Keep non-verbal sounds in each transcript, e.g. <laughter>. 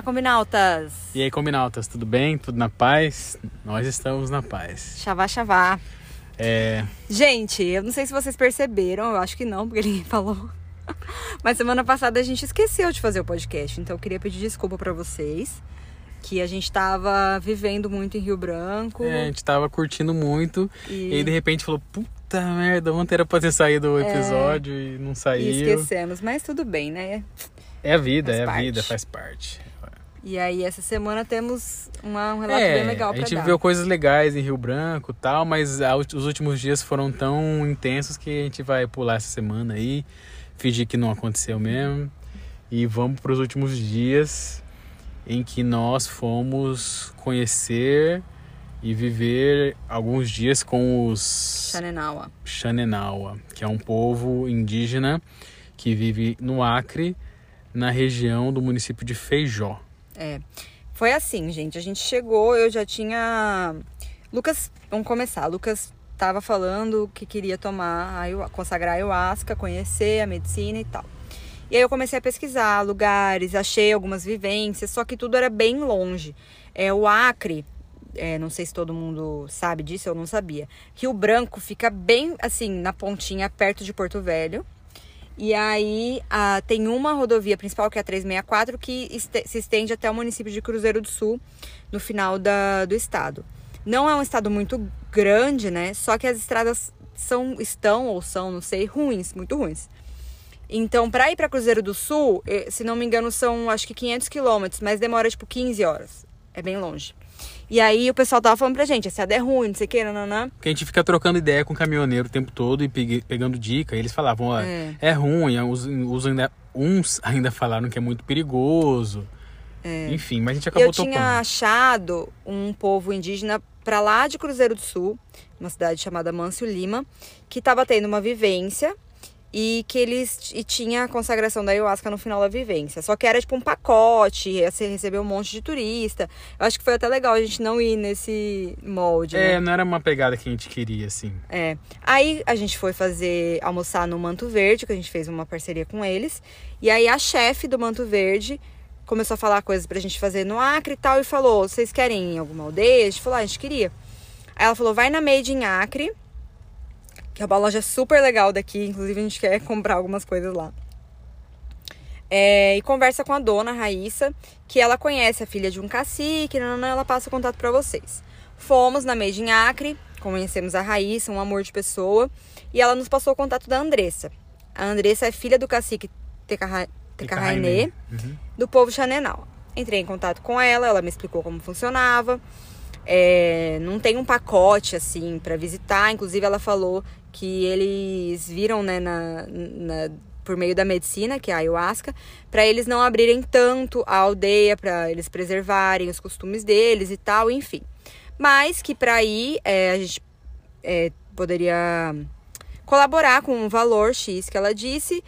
Olá, combinautas! E aí, combinautas, tudo bem? Tudo na paz? Nós estamos na paz. Chavá, chavá. É, Gente, eu não sei se vocês perceberam, eu acho que não, porque ninguém <laughs> falou. Mas semana passada a gente esqueceu de fazer o podcast, então eu queria pedir desculpa pra vocês. Que a gente tava vivendo muito em Rio Branco. é, a gente tava curtindo muito E- e, aí de repente falou, puta merda, ontem era pra ter saído o episódio e não E saiu. esquecemos, mas tudo bem, né? É a vida, Faz é a parte. vida, faz parte. E aí, essa semana temos uma, um relato É, bem legal a pra gente dar. viveu coisas legais em Rio Branco e tal, mas a- os últimos dias foram tão intensos que a gente vai pular essa semana aí, fingir que não aconteceu mesmo. E vamos para os últimos dias em que nós fomos conhecer e viver alguns dias com os Xanenawa. Xanenawa, que é um povo indígena que vive no Acre, na região do município de Feijó. É. Foi assim, gente. A gente chegou, eu já tinha. Lucas, vamos começar. Lucas tava falando que queria tomar, consagrar a ayahuasca, conhecer a medicina e tal. E aí eu comecei a pesquisar lugares, achei algumas vivências, só que tudo era bem longe. É, o Acre, é, não sei se todo mundo sabe disso, eu não sabia. Rio Branco fica bem assim, na pontinha, perto de Porto Velho. E aí tem uma rodovia principal, que é a 364, que este- se estende até o município de Cruzeiro do Sul, no final da, do estado. Não é um estado muito grande, né? Só que as estradas são, estão ou são, não sei, ruins, muito ruins. Então, para ir para Cruzeiro do Sul, eh, se não me engano, são acho que 500 quilômetros, mas demora tipo 15 horas. É bem longe. E aí o pessoal tava falando pra gente, esse é ruim, não sei o que, nananã. Porque a gente fica trocando ideia com o caminhoneiro o tempo todo e pegue- pegando dica. E eles falavam, ó, É. é, ruim, uns, uns ainda, uns ainda falaram que é muito perigoso. Enfim, mas a gente acabou eu tinha topando. achado um povo indígena pra lá de Cruzeiro do Sul, uma cidade chamada Mâncio Lima, que tava tendo uma vivência e que eles e tinha a consagração da ayahuasca no final da vivência. Só que era tipo um pacote, ia se receber um monte de turista. Eu acho que foi até legal a gente não ir nesse molde, né? É, não era uma pegada que a gente queria, assim. É. Aí a gente foi fazer almoçar no Manto Verde, que a gente fez uma parceria com eles. E aí a chefe do Manto Verde começou a falar coisas pra gente fazer no Acre e tal e falou: "Vocês querem ir em alguma aldeia?" A gente falou: ah, "A gente queria". Aí ela falou: "Vai na Made in Acre, que é uma loja super legal daqui, inclusive a gente quer comprar algumas coisas lá". É, e conversa com a dona Raíssa, que ela conhece a filha de um cacique, ela passa o contato pra vocês. Fomos na Made in Acre, conhecemos a Raíssa, um amor de pessoa, e ela nos passou o contato da Andressa. A Andressa é filha do cacique Tecarra- Tecarrainê, Uhum. do povo Xanenal. Entrei em contato com ela, ela me explicou como funcionava. É, não tem um pacote assim pra visitar. Inclusive, ela falou que eles viram, né, na, na- por meio da medicina, que é a ayahuasca, para eles não abrirem tanto a aldeia, para eles preservarem os costumes deles e tal, enfim. Mas que para ir é, a gente é, poderia colaborar com um valor X que ela disse.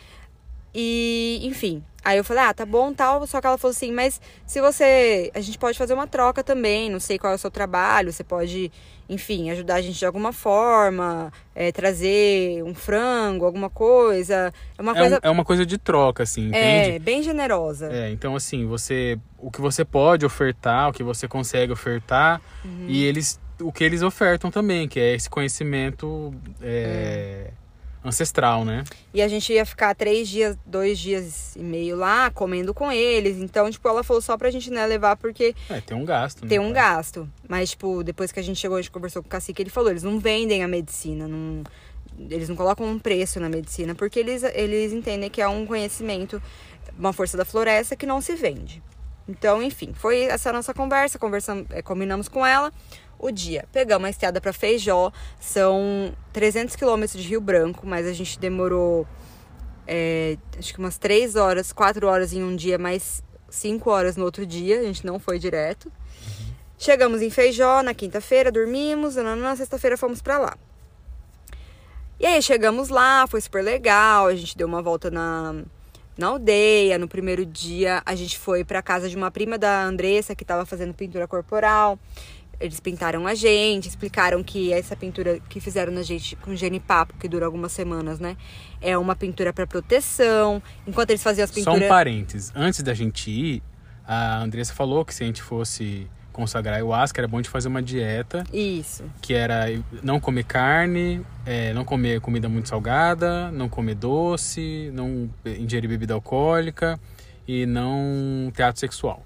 E, enfim. Aí eu falei, ah, tá bom, tal. Só que ela falou assim, mas se você. A gente pode fazer uma troca também. Não sei qual é o seu trabalho. Você pode, enfim, ajudar a gente de alguma forma. é, trazer um frango, alguma coisa. É uma É, um- coisa. é uma coisa de troca, assim, É, entende? bem generosa. É, então assim, você o que você pode ofertar, o que você consegue ofertar Uhum. e eles o que eles ofertam também, que é esse conhecimento é, ancestral, né? E a gente ia ficar três dias, dois dias e meio lá, comendo com eles. Então, tipo, ela falou só pra gente, né, levar, porque É, tem um gasto, né? tem um gasto. Mas, tipo, depois que a gente chegou, a gente conversou com o cacique, ele falou, eles não vendem a medicina, não... Eles não colocam um preço na medicina, porque eles, eles entendem que é um conhecimento, uma força da floresta que não se vende. Então, enfim, foi essa nossa conversa, conversamos, eh, combinamos com ela o dia. Pegamos a estrada para Feijó, são 300 quilômetros de Rio Branco, mas a gente demorou é, acho que umas 3 horas, 4 horas em um dia, mais 5 horas no outro dia, a gente não foi direto. Chegamos em Feijó na quinta-feira, dormimos, na, sexta-feira fomos para lá. E aí chegamos lá, foi super legal, a gente deu uma volta na, na aldeia. No primeiro dia, a gente foi para casa de uma prima da Andressa que estava fazendo pintura corporal. Eles pintaram a gente, explicaram que essa pintura que fizeram na gente com genipapo, que dura algumas semanas, né? É uma pintura para proteção. Enquanto eles faziam as Só um pinturas. parênteses. Antes da gente ir, A Andressa falou que se a gente fosse consagrar ayahuasca, era bom de fazer uma dieta Isso. que era não comer carne, é, não comer comida muito salgada, não comer doce, não ingerir bebida alcoólica e não ter ato sexual.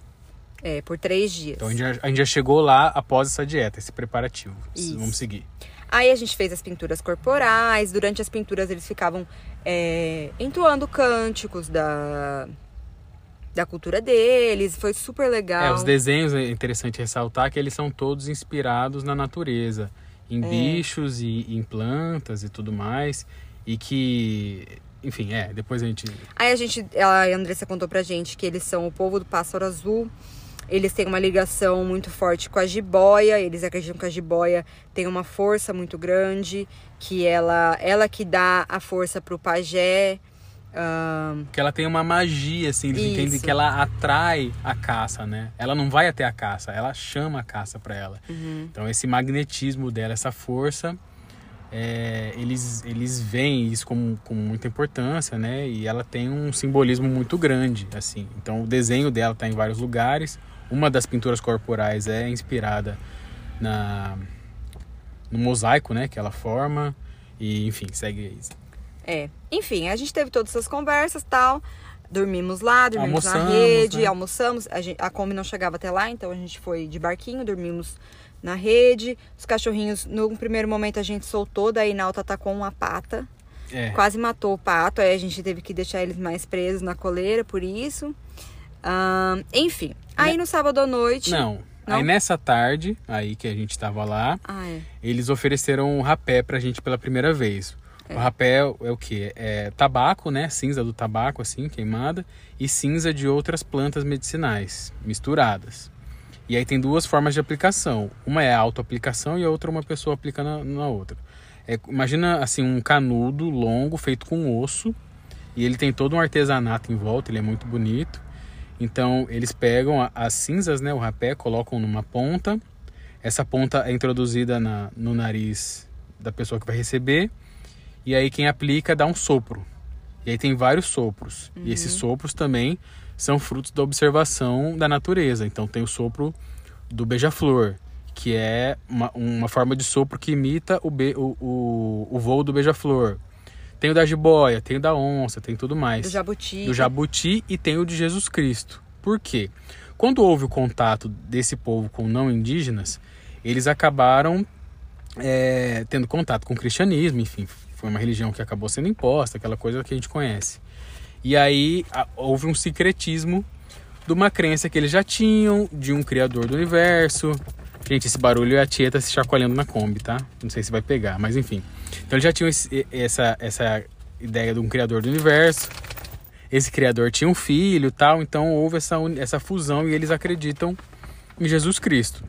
É, por três dias. Então a gente, já, a gente já chegou lá após essa dieta, esse preparativo. Isso. Vamos seguir. Aí a gente fez as pinturas corporais. Durante as pinturas eles ficavam é, entoando cânticos da, da cultura deles. Foi super legal. É, os desenhos é interessante ressaltar que eles são todos inspirados na natureza, em É. bichos e em plantas e tudo mais, e que, enfim, é, depois a gente Aí a gente, a Andressa contou pra gente que eles são o povo do pássaro azul. Eles têm uma ligação muito forte com a jiboia. Eles acreditam que a jiboia tem uma força muito grande, que ela, ela que dá a força pro pajé. ahn, que ela tem uma magia, assim, eles Isso. entendem que ela atrai a caça, né? Ela não vai até a caça, ela chama a caça para ela. Uhum. Então esse magnetismo dela, essa força, é, eles, eles veem isso com, com muita importância, né? E ela tem um simbolismo muito grande, assim. Então o desenho dela está em vários lugares. Uma das pinturas corporais é inspirada na no mosaico, né? Que ela forma. E enfim, segue aí. É. Enfim, a gente teve todas essas conversas tal. Dormimos lá, dormimos na Almoçamos, rede, né? almoçamos. A, gente, a Kombi não chegava até lá, então a gente foi de barquinho, dormimos na rede. Os cachorrinhos, no primeiro momento a gente soltou, daí Nauta atacou uma pata. É. Quase matou o pato, aí a gente teve que deixar eles mais presos na coleira, por isso. Enfim, aí no sábado à noite. Não. Não? Aí nessa tarde, aí que a gente tava lá, Ah, é. eles ofereceram um rapé pra gente pela primeira vez. O rapé é o que? É tabaco, né? Cinza do tabaco, assim, queimada, e cinza de outras plantas medicinais, misturadas. E aí tem duas formas de aplicação. Uma é a autoaplicação e a outra uma pessoa aplica na, na outra. É, imagina assim um canudo longo feito com osso e ele tem todo um artesanato em volta, ele é muito bonito. Então eles pegam a- as cinzas, né, o rapé, colocam numa ponta. Essa ponta é introduzida na, no nariz da pessoa que vai receber. E aí quem aplica dá um sopro. E aí tem vários sopros. E esses sopros também são frutos da observação da natureza. Então tem o sopro do beija-flor, que é uma, uma forma de sopro que imita o, be, o, o, o voo do beija-flor. Tem o da jiboia, tem o da onça, tem tudo mais Do jabuti. do jabuti e tem o de Jesus Cristo. Por quê? Quando houve o contato desse povo com não indígenas, eles acabaram é, tendo contato com o cristianismo, enfim, foi uma religião que acabou sendo imposta, aquela coisa que a gente conhece. E aí houve um secretismo de uma crença que eles já tinham, de um criador do universo. Gente, esse barulho é a Tieta se chacoalhando na Kombi, tá? Não sei se vai pegar, mas enfim. Então eles já tinham esse- essa, essa ideia de um criador do universo. Esse criador tinha um filho e tal, então houve essa, essa fusão e eles acreditam em Jesus Cristo.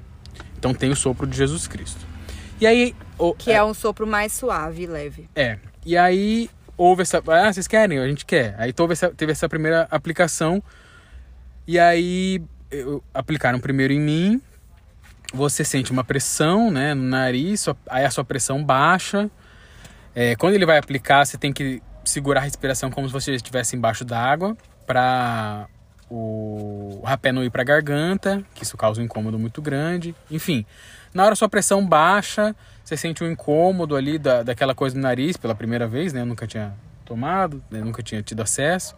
Então tem o sopro de Jesus Cristo. E aí. o- Que é um sopro mais suave e leve. é. E aí houve essa. Ah, vocês querem? A gente quer. Aí teve essa, teve essa primeira aplicação. E aí eu- aplicaram primeiro em mim. Você sente uma pressão né, no nariz, aí a sua pressão baixa. É, quando ele vai aplicar, você tem que segurar a respiração como se você estivesse embaixo d'água para o rapé não ir para a garganta, que isso causa um incômodo muito grande. Enfim, na hora sua pressão baixa, você sente um incômodo ali da, daquela coisa no nariz pela primeira vez, né? Eu nunca tinha tomado, né? nunca tinha tido acesso.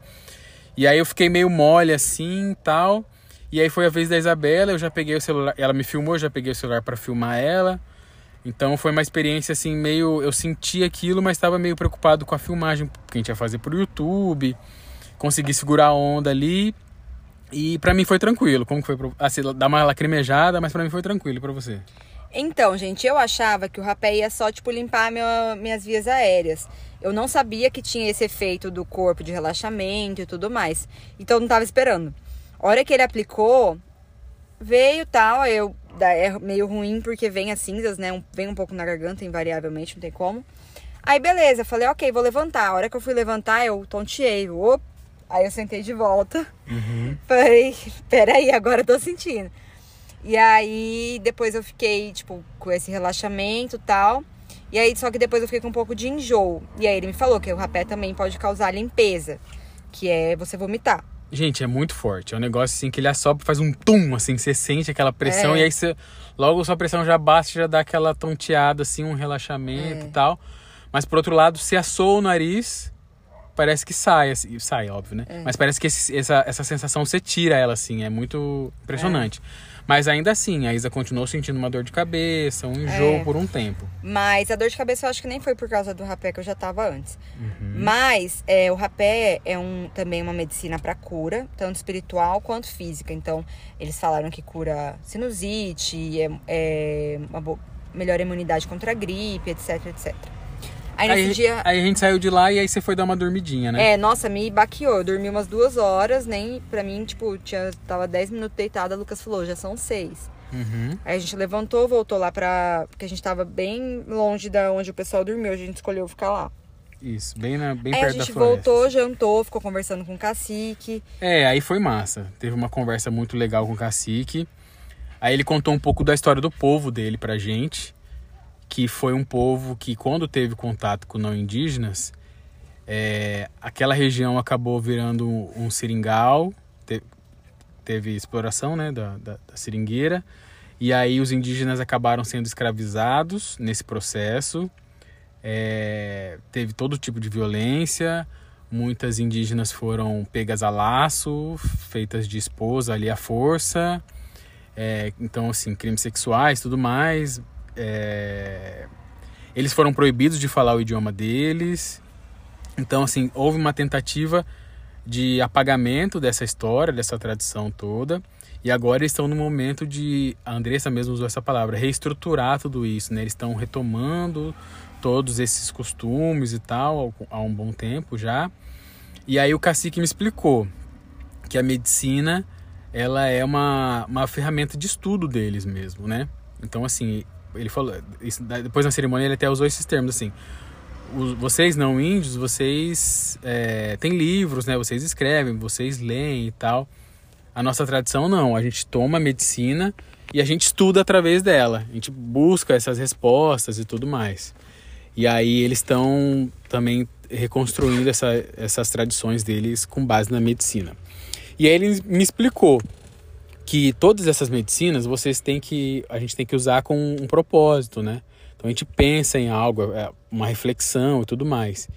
E aí eu fiquei meio mole assim tal. E aí foi a vez da Isabela, eu já peguei o celular, ela me filmou, eu já peguei o celular para filmar ela. Então foi uma experiência assim meio, eu senti aquilo, mas estava meio preocupado com a filmagem que a gente ia fazer pro YouTube. Consegui segurar a onda ali. E pra mim foi tranquilo. Como foi? Assim, dá uma lacrimejada, mas pra mim foi tranquilo. Pra você? Então, gente, eu achava que o rapé ia só, tipo, limpar minha- minhas vias aéreas. Eu não sabia que tinha esse efeito do corpo de relaxamento e tudo mais. Então, eu não tava esperando. A hora que ele aplicou, veio tal, eu é meio ruim porque vem as cinzas, né? Um- vem um pouco na garganta, invariavelmente, não tem como. Aí, beleza, falei, ok, vou levantar. A hora que eu fui levantar, eu tonteei. Op, aí eu sentei de volta. <laughs> Falei, peraí, agora eu tô sentindo. E aí, depois eu fiquei, tipo, com esse relaxamento e tal. E aí, só que depois eu fiquei com um pouco de enjoo. E aí ele me falou que o rapé também pode causar limpeza, que é você vomitar. Gente, é muito forte. É um negócio assim que ele assopra, faz um tum, assim, você sente aquela pressão É. e aí você. Logo sua pressão já baixa, já dá aquela tonteada, assim, um relaxamento É. e tal. Mas por outro lado, se assou o nariz, parece que sai, assim, sai, óbvio, né? É. Mas parece que esse- essa, essa sensação você tira ela, assim, é muito impressionante. Mas ainda assim, a Isa continuou sentindo uma dor de cabeça, um enjoo É. por um tempo. Mas a dor de cabeça eu acho que nem foi por causa do rapé que eu já tava antes. Uhum. Mas é, o rapé é um, também uma medicina para cura, tanto espiritual quanto física. Então, eles falaram que cura sinusite, é, é uma melhor imunidade contra a gripe, etc, etc. Aí Aí, dia. aí a gente saiu de lá e aí você foi dar uma dormidinha, né? É, nossa, me baqueou. Eu dormi umas duas horas, nem pra mim, tipo, tinha, tava 10 minutos deitada, a Lucas falou, já são seis. Uhum. Aí a gente levantou, voltou lá pra. Porque a gente tava bem longe da onde o pessoal dormiu, a gente escolheu ficar lá. Isso, bem, na, bem Aí a perto da gente floresta. voltou, jantou, ficou conversando com o cacique. É, aí foi massa. Teve uma conversa muito legal com o cacique. Aí ele contou um pouco da história do povo dele pra gente, que foi um povo que quando teve contato com não indígenas, é, aquela região acabou virando um seringal, te- teve exploração né, da, da, da seringueira, e aí os indígenas acabaram sendo escravizados nesse processo. É, teve todo tipo de violência, muitas indígenas foram pegas a laço, feitas de esposa ali à força. É, então, assim, crimes sexuais tudo mais. É, eles foram proibidos de falar o idioma deles. Então, assim, houve uma tentativa de apagamento dessa história, dessa tradição toda. E agora estão no momento de, a Andressa mesmo usou essa palavra, reestruturar tudo isso, né? Eles estão retomando todos esses costumes e tal há um bom tempo já. E aí o cacique me explicou que a medicina ela é uma, uma ferramenta de estudo deles mesmo, né? Então assim, ele falou, isso, depois na cerimônia ele até usou esses termos assim, os, vocês não índios, vocês é, têm livros, né? Vocês escrevem, vocês leem e tal. A nossa tradição não, a gente toma medicina e a gente estuda através dela. A gente busca essas respostas e tudo mais. E aí eles estão também reconstruindo essa, essas tradições deles com base na medicina. E aí ele me explicou que todas essas medicinas vocês têm que a gente tem que usar com um propósito, né? Então a gente pensa em algo, é, uma reflexão e tudo mais.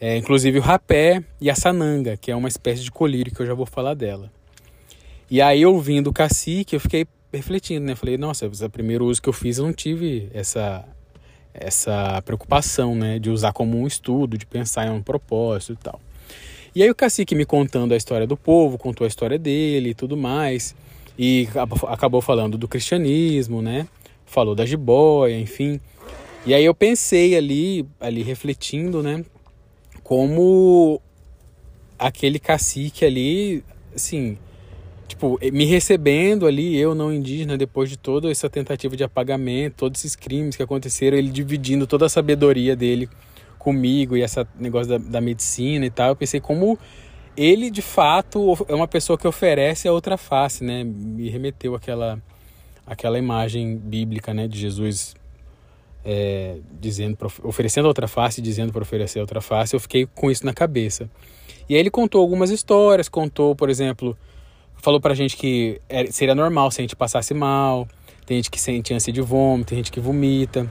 É, inclusive o rapé e a sananga, que é uma espécie de colírio que eu já vou falar dela. E aí ouvindo o cacique, eu fiquei refletindo, né? Falei, nossa, o primeiro uso que eu fiz eu não tive essa essa preocupação, né, de usar como um estudo, de pensar em um propósito e tal. E aí o cacique me contando a história do povo, contou a história dele e tudo mais, e acabou falando do cristianismo, né? Falou da jiboia, enfim. E aí eu pensei ali, ali refletindo, né, como aquele cacique ali, assim, tipo, me recebendo ali, eu não indígena, depois de toda essa tentativa de apagamento, todos esses crimes que aconteceram, ele dividindo toda a sabedoria dele comigo e esse negócio da, da medicina e tal, eu pensei como ele de fato é uma pessoa que oferece a outra face, né? Me remeteu àquela, àquela imagem bíblica, né, de Jesus é, dizendo, oferecendo a outra face, dizendo para oferecer a outra face, eu fiquei com isso na cabeça. E aí ele contou algumas histórias, contou, por exemplo, falou pra gente que seria normal se a gente passasse mal, tem gente que sente ânsia de vômito, tem gente que vomita,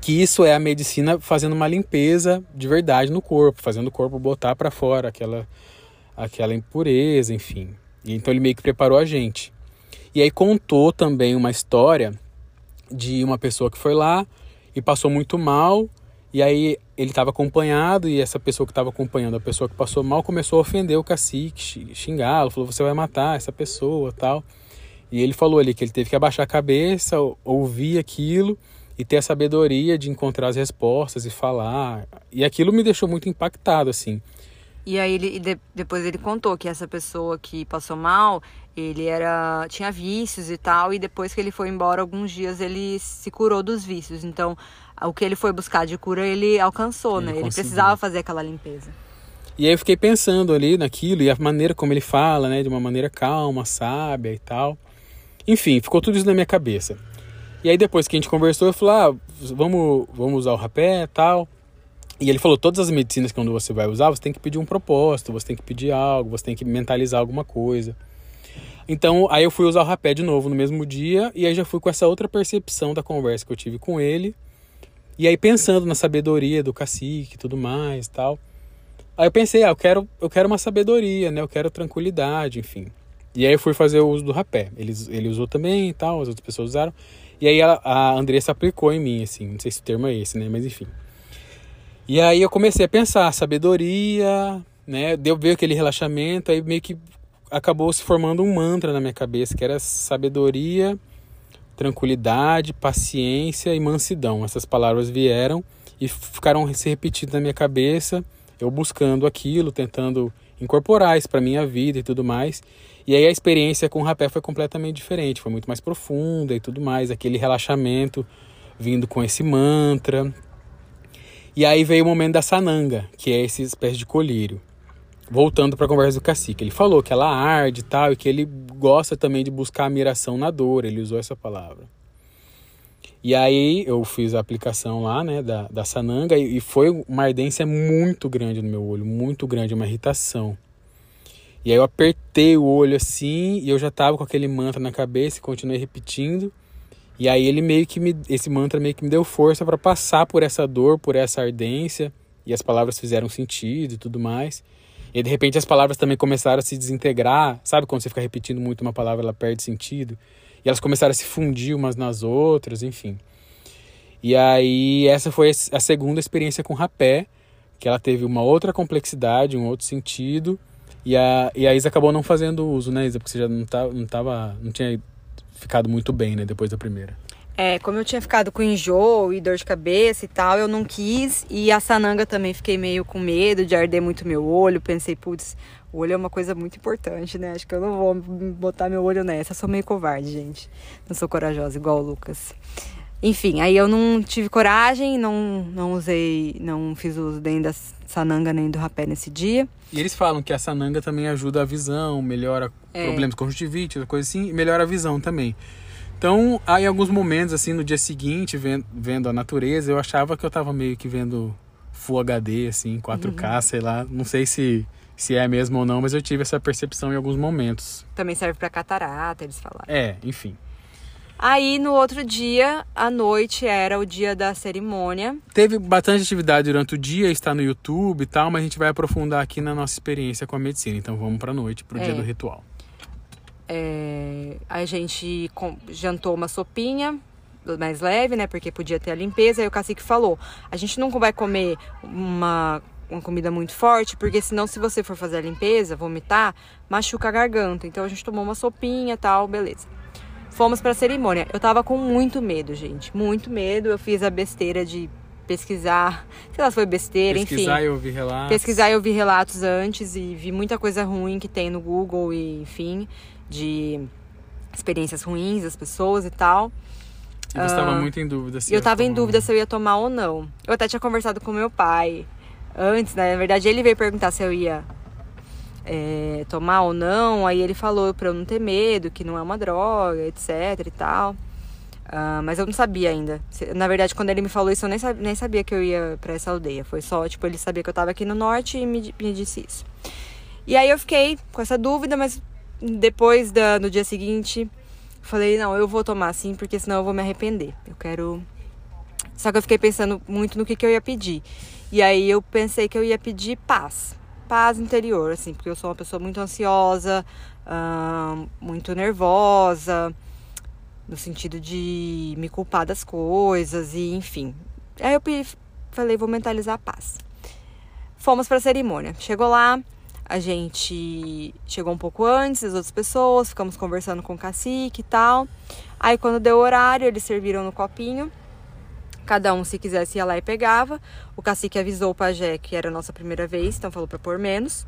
que isso é a medicina fazendo uma limpeza de verdade no corpo, fazendo o corpo botar para fora aquela aquela impureza, enfim. E então ele meio que preparou a gente. E aí contou também uma história de uma pessoa que foi lá e passou muito mal, e aí ele estava acompanhado e essa pessoa que estava acompanhando a pessoa que passou mal começou a ofender o cacique, xingá-lo, falou você vai matar essa pessoa, tal. E ele falou ali que ele teve que abaixar a cabeça, ouvir aquilo e ter a sabedoria de encontrar as respostas e falar. E aquilo me deixou muito impactado assim. E aí ele de, depois ele contou que essa pessoa que passou mal, ele era tinha vícios e tal, e depois que ele foi embora alguns dias ele se curou dos vícios. Então, o que ele foi buscar de cura, ele alcançou, Ele né? Ele conseguiu. precisava fazer aquela limpeza. E aí eu fiquei pensando ali naquilo e a maneira como ele fala, né, de uma maneira calma, sábia e tal. Enfim, ficou tudo isso na minha cabeça. E aí depois que a gente conversou, eu falei, ah, vamos, vamos usar o rapé e tal. E ele falou: todas as medicinas que quando você vai usar, você tem que pedir um propósito, você tem que pedir algo, você tem que mentalizar alguma coisa. Então, aí eu fui usar o rapé de novo no mesmo dia, e aí já fui com essa outra percepção da conversa que eu tive com ele. E aí pensando na sabedoria do cacique e tudo mais tal. Aí eu pensei, ah, eu quero, eu quero uma sabedoria, né? Eu quero tranquilidade, enfim. E aí eu fui fazer o uso do rapé. Ele, ele usou também e tal, as outras pessoas usaram. E aí a, a Andressa aplicou em mim, assim, não sei se o termo é esse, né? Mas enfim. E aí eu comecei a pensar, sabedoria, né? Deu ver aquele relaxamento, aí meio que acabou se formando um mantra na minha cabeça, que era sabedoria, tranquilidade, paciência e mansidão. Essas palavras vieram e ficaram se repetindo na minha cabeça, eu buscando aquilo, tentando incorporar isso para minha vida e tudo mais. E aí a experiência com o rapé foi completamente diferente, foi muito mais profunda e tudo mais, aquele relaxamento vindo com esse mantra, e aí veio o momento da sananga, que é esse espécie de colírio. Voltando para a conversa do cacique, ele falou que ela arde e tal, e que ele gosta também de buscar a miração na dor, ele usou essa palavra. E aí eu fiz a aplicação lá, né, da, da sananga, e, e foi uma ardência muito grande no meu olho, muito grande, uma irritação. E aí eu apertei o olho assim, e eu já tava com aquele mantra na cabeça e continuei repetindo. E aí ele meio que me esse mantra meio que me deu força para passar por essa dor, por essa ardência, e as palavras fizeram sentido e tudo mais. E de repente as palavras também começaram a se desintegrar, sabe quando você fica repetindo muito uma palavra, ela perde sentido, e elas começaram a se fundir umas nas outras, enfim. E aí essa foi a segunda experiência com rapé, que ela teve uma outra complexidade, um outro sentido. E a, e a Isa acabou não fazendo uso, né, Isa? Porque você já não, tá, não, tava, não tinha ficado muito bem, né, depois da primeira. É, como eu tinha ficado com enjoo e dor de cabeça e tal, eu não quis. E a sananga também fiquei meio com medo de arder muito meu olho. Pensei, putz, o olho é uma coisa muito importante, né? Acho que eu não vou botar meu olho nessa. Eu sou meio covarde, gente. Não sou corajosa igual o Lucas. Enfim, aí eu não tive coragem, não, não usei, não fiz uso nem da sananga nem do rapé nesse dia. E eles falam que a sananga também ajuda a visão, melhora é. problemas conjuntivites, coisa assim, e melhora a visão também. Então, aí em alguns momentos, assim, no dia seguinte, vendo, vendo a natureza, eu achava que eu tava meio que vendo Full HD, assim, 4K, uhum. sei lá. Não sei se, se é mesmo ou não, mas eu tive essa percepção em alguns momentos. Também serve para catarata, eles falaram. É, enfim. Aí no outro dia, à noite, era o dia da cerimônia. Teve bastante atividade durante o dia, está no YouTube e tal, mas a gente vai aprofundar aqui na nossa experiência com a medicina. Então vamos para a noite, para o é. dia do ritual. É, a gente jantou uma sopinha mais leve, né? Porque podia ter a limpeza. Aí o cacique falou: a gente não vai comer uma, uma comida muito forte, porque senão, se você for fazer a limpeza, vomitar, machuca a garganta. Então a gente tomou uma sopinha tal, beleza. Fomos para a cerimônia. Eu tava com muito medo, gente. Muito medo. Eu fiz a besteira de pesquisar, sei lá se foi besteira, pesquisar enfim. Pesquisar e ouvir relatos. Pesquisar e ouvir relatos antes e vi muita coisa ruim que tem no Google e enfim, de experiências ruins das pessoas e tal. E você estava uh, muito em dúvida se Eu estava em dúvida se eu ia tomar ou não. Eu até tinha conversado com meu pai antes, né? Na verdade, ele veio perguntar se eu ia é, tomar ou não. Aí ele falou pra eu não ter medo, que não é uma droga, etc e tal. Uh, mas eu não sabia ainda. Na verdade, quando ele me falou isso, eu nem sabia, nem sabia que eu ia para essa aldeia. Foi só, tipo, ele sabia que eu tava aqui no norte e me, me disse isso. E aí eu fiquei com essa dúvida, mas depois, da, no dia seguinte, falei, não, eu vou tomar sim, porque senão eu vou me arrepender. Eu quero... Só que eu fiquei pensando muito no que, que eu ia pedir. E aí eu pensei que eu ia pedir paz paz interior, assim, porque eu sou uma pessoa muito ansiosa, muito nervosa, no sentido de me culpar das coisas e enfim. Aí eu falei, vou mentalizar a paz. Fomos para a cerimônia. Chegou lá, a gente chegou um pouco antes das outras pessoas, ficamos conversando com o cacique e tal. Aí quando deu o horário, eles serviram no copinho Cada um, se quisesse, ia lá e pegava. O cacique avisou o pajé que era a nossa primeira vez, então falou para pôr menos.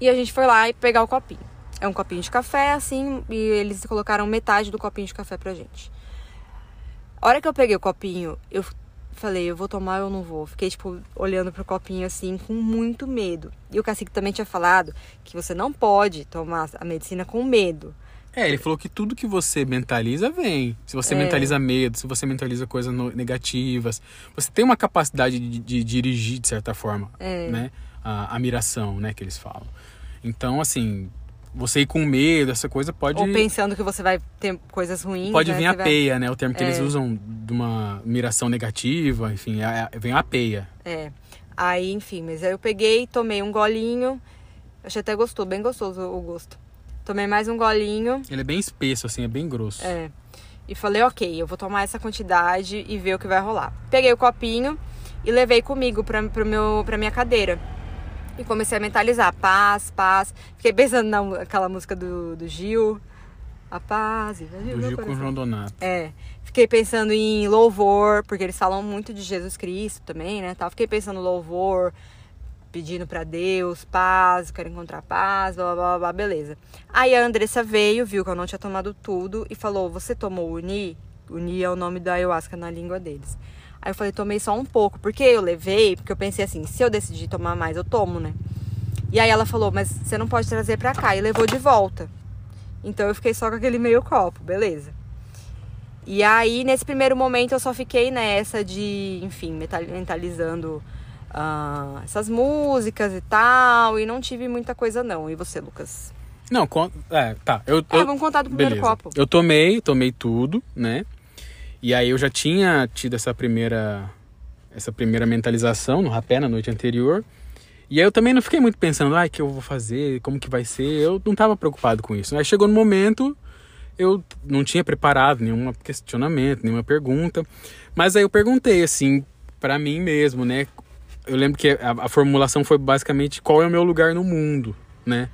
E a gente foi lá e pegar o copinho. É um copinho de café, assim, e eles colocaram metade do copinho de café pra gente. A hora que eu peguei o copinho, eu falei, eu vou tomar ou não vou. Fiquei, tipo, olhando pro copinho assim, com muito medo. E o cacique também tinha falado que você não pode tomar a medicina com medo. É, ele falou que tudo que você mentaliza vem. Se você É. mentaliza medo, se você mentaliza coisas negativas, você tem uma capacidade de, de dirigir, de certa forma, É. né? A, a miração, né, que eles falam. Então, assim, você ir com medo, essa coisa pode... Ou pensando que você vai ter coisas ruins. Pode né? vir a Você vai- peia, né? O termo que É. eles usam de uma miração negativa, enfim, é- é- vem a peia. É. Aí, enfim, mas aí eu peguei, tomei um golinho. Achei até gostou, bem gostoso o gosto. Tomei mais um golinho. Ele é bem espesso, assim, é bem grosso. É. E falei, ok, eu vou tomar essa quantidade e ver o que vai rolar. Peguei o copinho e levei comigo pra, pro meu, pra minha cadeira. E comecei a mentalizar, paz, paz. Fiquei pensando naquela música do, do Gil. A paz. Do Gil com o João Donato. É. Fiquei pensando em louvor, porque eles falam muito de Jesus Cristo também, né? Tal. Fiquei pensando em louvor, pedindo pra Deus paz, quero encontrar paz, blá, blá, blá, beleza. Aí a Andressa veio, viu que eu não tinha tomado tudo e falou: Você tomou Uni? Uni é o nome da ayahuasca na língua deles. Aí eu falei: Tomei só um pouco. Porque eu levei, porque eu pensei assim: se eu decidir tomar mais, eu tomo, né? E aí ela falou: Mas você não pode trazer pra cá. E levou de volta. Então eu fiquei só com aquele meio copo, beleza. E aí, nesse primeiro momento, eu só fiquei nessa de, enfim, mentalizando ah, essas músicas e tal. E não tive muita coisa, não. E você, Lucas? Não, con- é, tá. Eu, É, eu- vamos contar do primeiro beleza. copo. Eu tomei, tomei tudo, né? E aí eu já tinha tido essa primeira essa primeira mentalização no rapé na noite anterior. E aí eu também não fiquei muito pensando, ai, o que eu vou fazer, como que vai ser? Eu não estava preocupado com isso. Aí chegou no momento, eu não tinha preparado nenhum questionamento, nenhuma pergunta. Mas aí eu perguntei, assim, para mim mesmo, né? Eu lembro que a, a formulação foi basicamente qual é o meu lugar no mundo, né?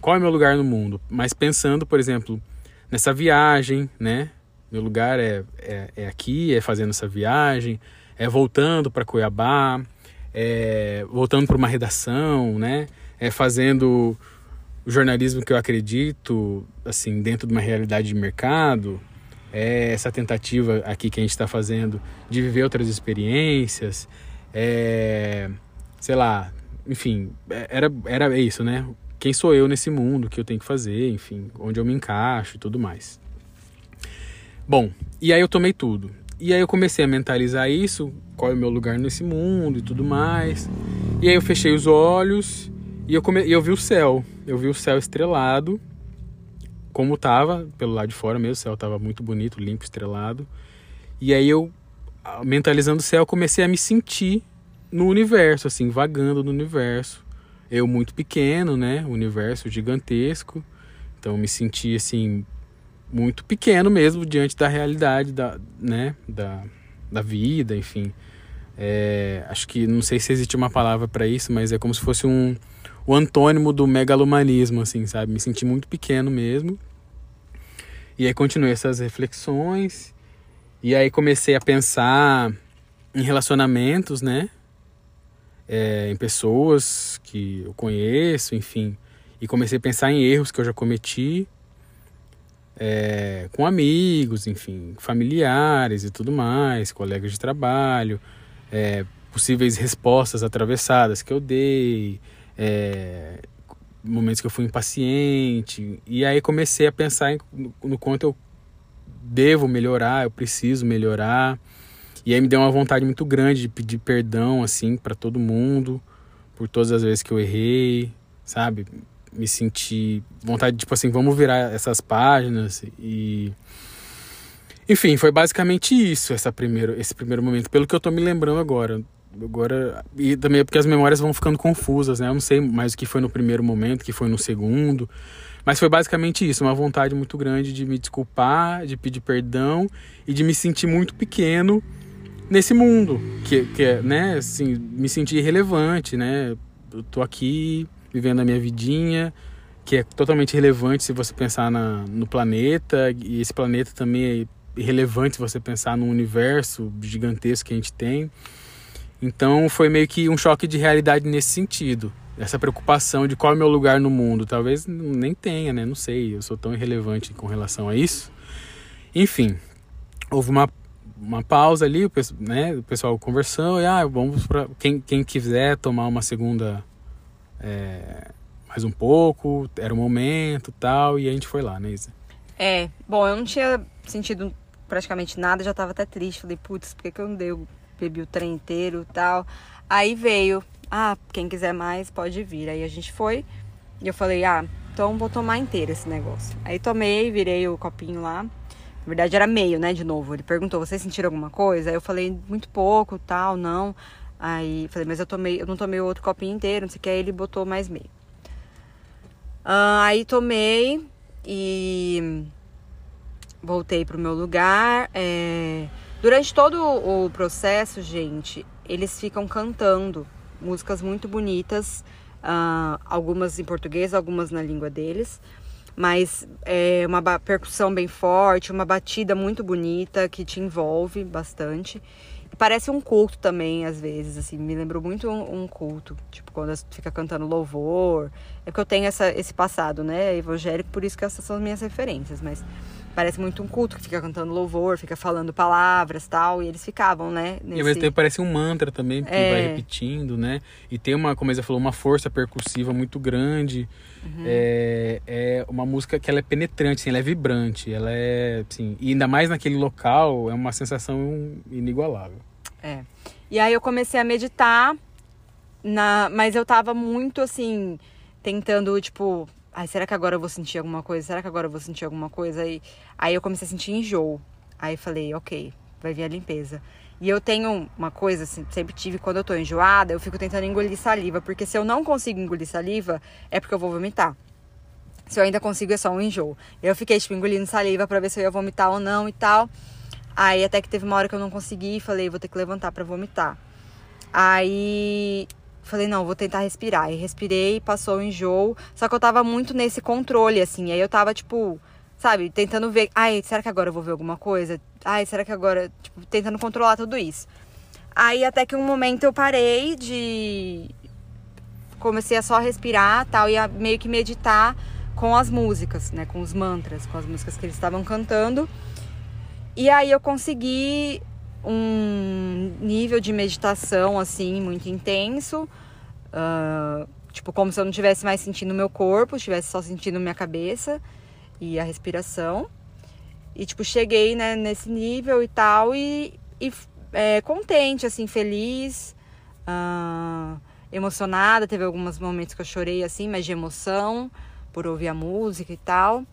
Qual é o meu lugar no mundo? Mas pensando, por exemplo, nessa viagem, né? Meu lugar é, é, é aqui, é fazendo essa viagem, é voltando para Cuiabá, é voltando para uma redação, né? É fazendo o jornalismo que eu acredito, assim, dentro de uma realidade de mercado. É essa tentativa aqui que a gente está fazendo de viver outras experiências. É, sei lá, enfim, é- era, era isso, né? Quem sou eu nesse mundo, o que eu tenho que fazer, enfim, onde eu me encaixo e tudo mais. Bom, e aí eu tomei tudo. E aí eu comecei a mentalizar isso, qual é o meu lugar nesse mundo e tudo mais. E aí eu fechei os olhos e eu, come... eu vi o céu. Eu vi o céu estrelado, como tava, pelo lado de fora mesmo, o céu tava muito bonito, limpo, estrelado. E aí eu, mentalizando o céu, comecei a me sentir no universo, assim, vagando no universo. Eu muito pequeno, né? Universo gigantesco. Então eu me senti assim muito pequeno mesmo diante da realidade da, né, da, da vida, enfim. É, acho que não sei se existe uma palavra para isso, mas é como se fosse um o antônimo do megalomanismo, assim, sabe? Me senti muito pequeno mesmo. E aí continuei essas reflexões. E aí comecei a pensar em relacionamentos, né? É, em pessoas que eu conheço, enfim. E comecei a pensar em erros que eu já cometi é, com amigos, enfim, familiares e tudo mais, colegas de trabalho, é, possíveis respostas atravessadas que eu dei, é, momentos que eu fui impaciente. E aí comecei a pensar em, no, no quanto eu devo melhorar, eu preciso melhorar. E aí me deu uma vontade muito grande de pedir perdão, assim, para todo mundo, por todas as vezes que eu errei, sabe? Me senti vontade, tipo assim, vamos virar essas páginas e... Enfim, foi basicamente isso, essa primeiro, esse primeiro momento, pelo que eu tô me lembrando agora. Agora, e também é porque as memórias vão ficando confusas, né? Eu não sei mais o que foi no primeiro momento, o que foi no segundo. Mas foi basicamente isso, uma vontade muito grande de me desculpar, de pedir perdão e de me sentir muito pequeno nesse mundo, que, que é, né, assim, me sentir irrelevante, né? Eu tô aqui vivendo a minha vidinha, que é totalmente relevante se você pensar na, no planeta, e esse planeta também é irrelevante se você pensar no universo gigantesco que a gente tem. Então foi meio que um choque de realidade nesse sentido. Essa preocupação de qual é o meu lugar no mundo. Talvez nem tenha, né? Não sei, eu sou tão irrelevante com relação a isso. Enfim, houve uma, uma pausa ali, né, o pessoal conversou, e ah, vamos para quem, quem quiser tomar uma segunda é, mais um pouco, era o momento tal, e a gente foi lá, né, Isa? É, bom, eu não tinha sentido praticamente nada, já tava até triste. Falei, putz, por que, que eu não dei? Bebi o trem inteiro tal. Aí veio, ah, quem quiser mais pode vir. Aí a gente foi e eu falei, ah, então vou tomar inteiro esse negócio. Aí tomei, virei o copinho lá. Na verdade era meio, né, de novo. Ele perguntou, vocês sentiram alguma coisa? Aí eu falei, muito pouco, tal, não. Aí falei, mas eu tomei, eu não tomei o outro copinho inteiro, não sei o que, aí ele botou mais meio. Aí tomei e voltei pro meu lugar. É... Durante todo o processo, gente, eles ficam cantando músicas muito bonitas, uh, algumas em português, algumas na língua deles, mas é uma percussão bem forte, uma batida muito bonita que te envolve bastante. Parece um culto também, às vezes, assim, me lembrou muito um, um culto, tipo, quando fica cantando louvor. É que eu tenho essa, esse passado, né, evangélico, por isso que essas são as minhas referências, mas parece muito um culto que fica cantando louvor, fica falando palavras tal, e eles ficavam, né? Nesse... E ao mesmo tempo parece um mantra também, que é... vai repetindo, né? E tem uma, como você falou, uma força percussiva muito grande. Uhum. É, é uma música que ela é penetrante, assim, ela é vibrante, ela é, assim, e ainda mais naquele local, é uma sensação inigualável. É. E aí eu comecei a meditar, na, mas eu tava muito assim, tentando, tipo, ai, será que agora eu vou sentir alguma coisa? Será que agora eu vou sentir alguma coisa? E aí eu comecei a sentir enjoo. Aí falei, ok, vai vir a limpeza. E eu tenho uma coisa, assim, sempre tive, quando eu tô enjoada, eu fico tentando engolir saliva, porque se eu não consigo engolir saliva, é porque eu vou vomitar. Se eu ainda consigo, é só um enjoo. Eu fiquei, tipo, engolindo saliva para ver se eu ia vomitar ou não e tal. Aí até que teve uma hora que eu não consegui e falei, vou ter que levantar para vomitar. Aí Falei, não, vou tentar respirar. E respirei, passou o enjoo. Só que eu tava muito nesse controle, assim. Aí eu tava, tipo, sabe, tentando ver. Ai, será que agora eu vou ver alguma coisa? Ai, será que agora. Tipo, tentando controlar tudo isso. Aí até que um momento eu parei de. Comecei a só respirar tal, e a meio que meditar com as músicas, né? Com os mantras, com as músicas que eles estavam cantando. E aí eu consegui um nível de meditação assim muito intenso, uh, tipo como se eu não estivesse mais sentindo meu corpo, estivesse só sentindo minha cabeça e a respiração. E tipo cheguei né, nesse nível e tal e, e é, contente assim, feliz, uh, emocionada. Teve alguns momentos que eu chorei assim, mas de emoção por ouvir a música e tal.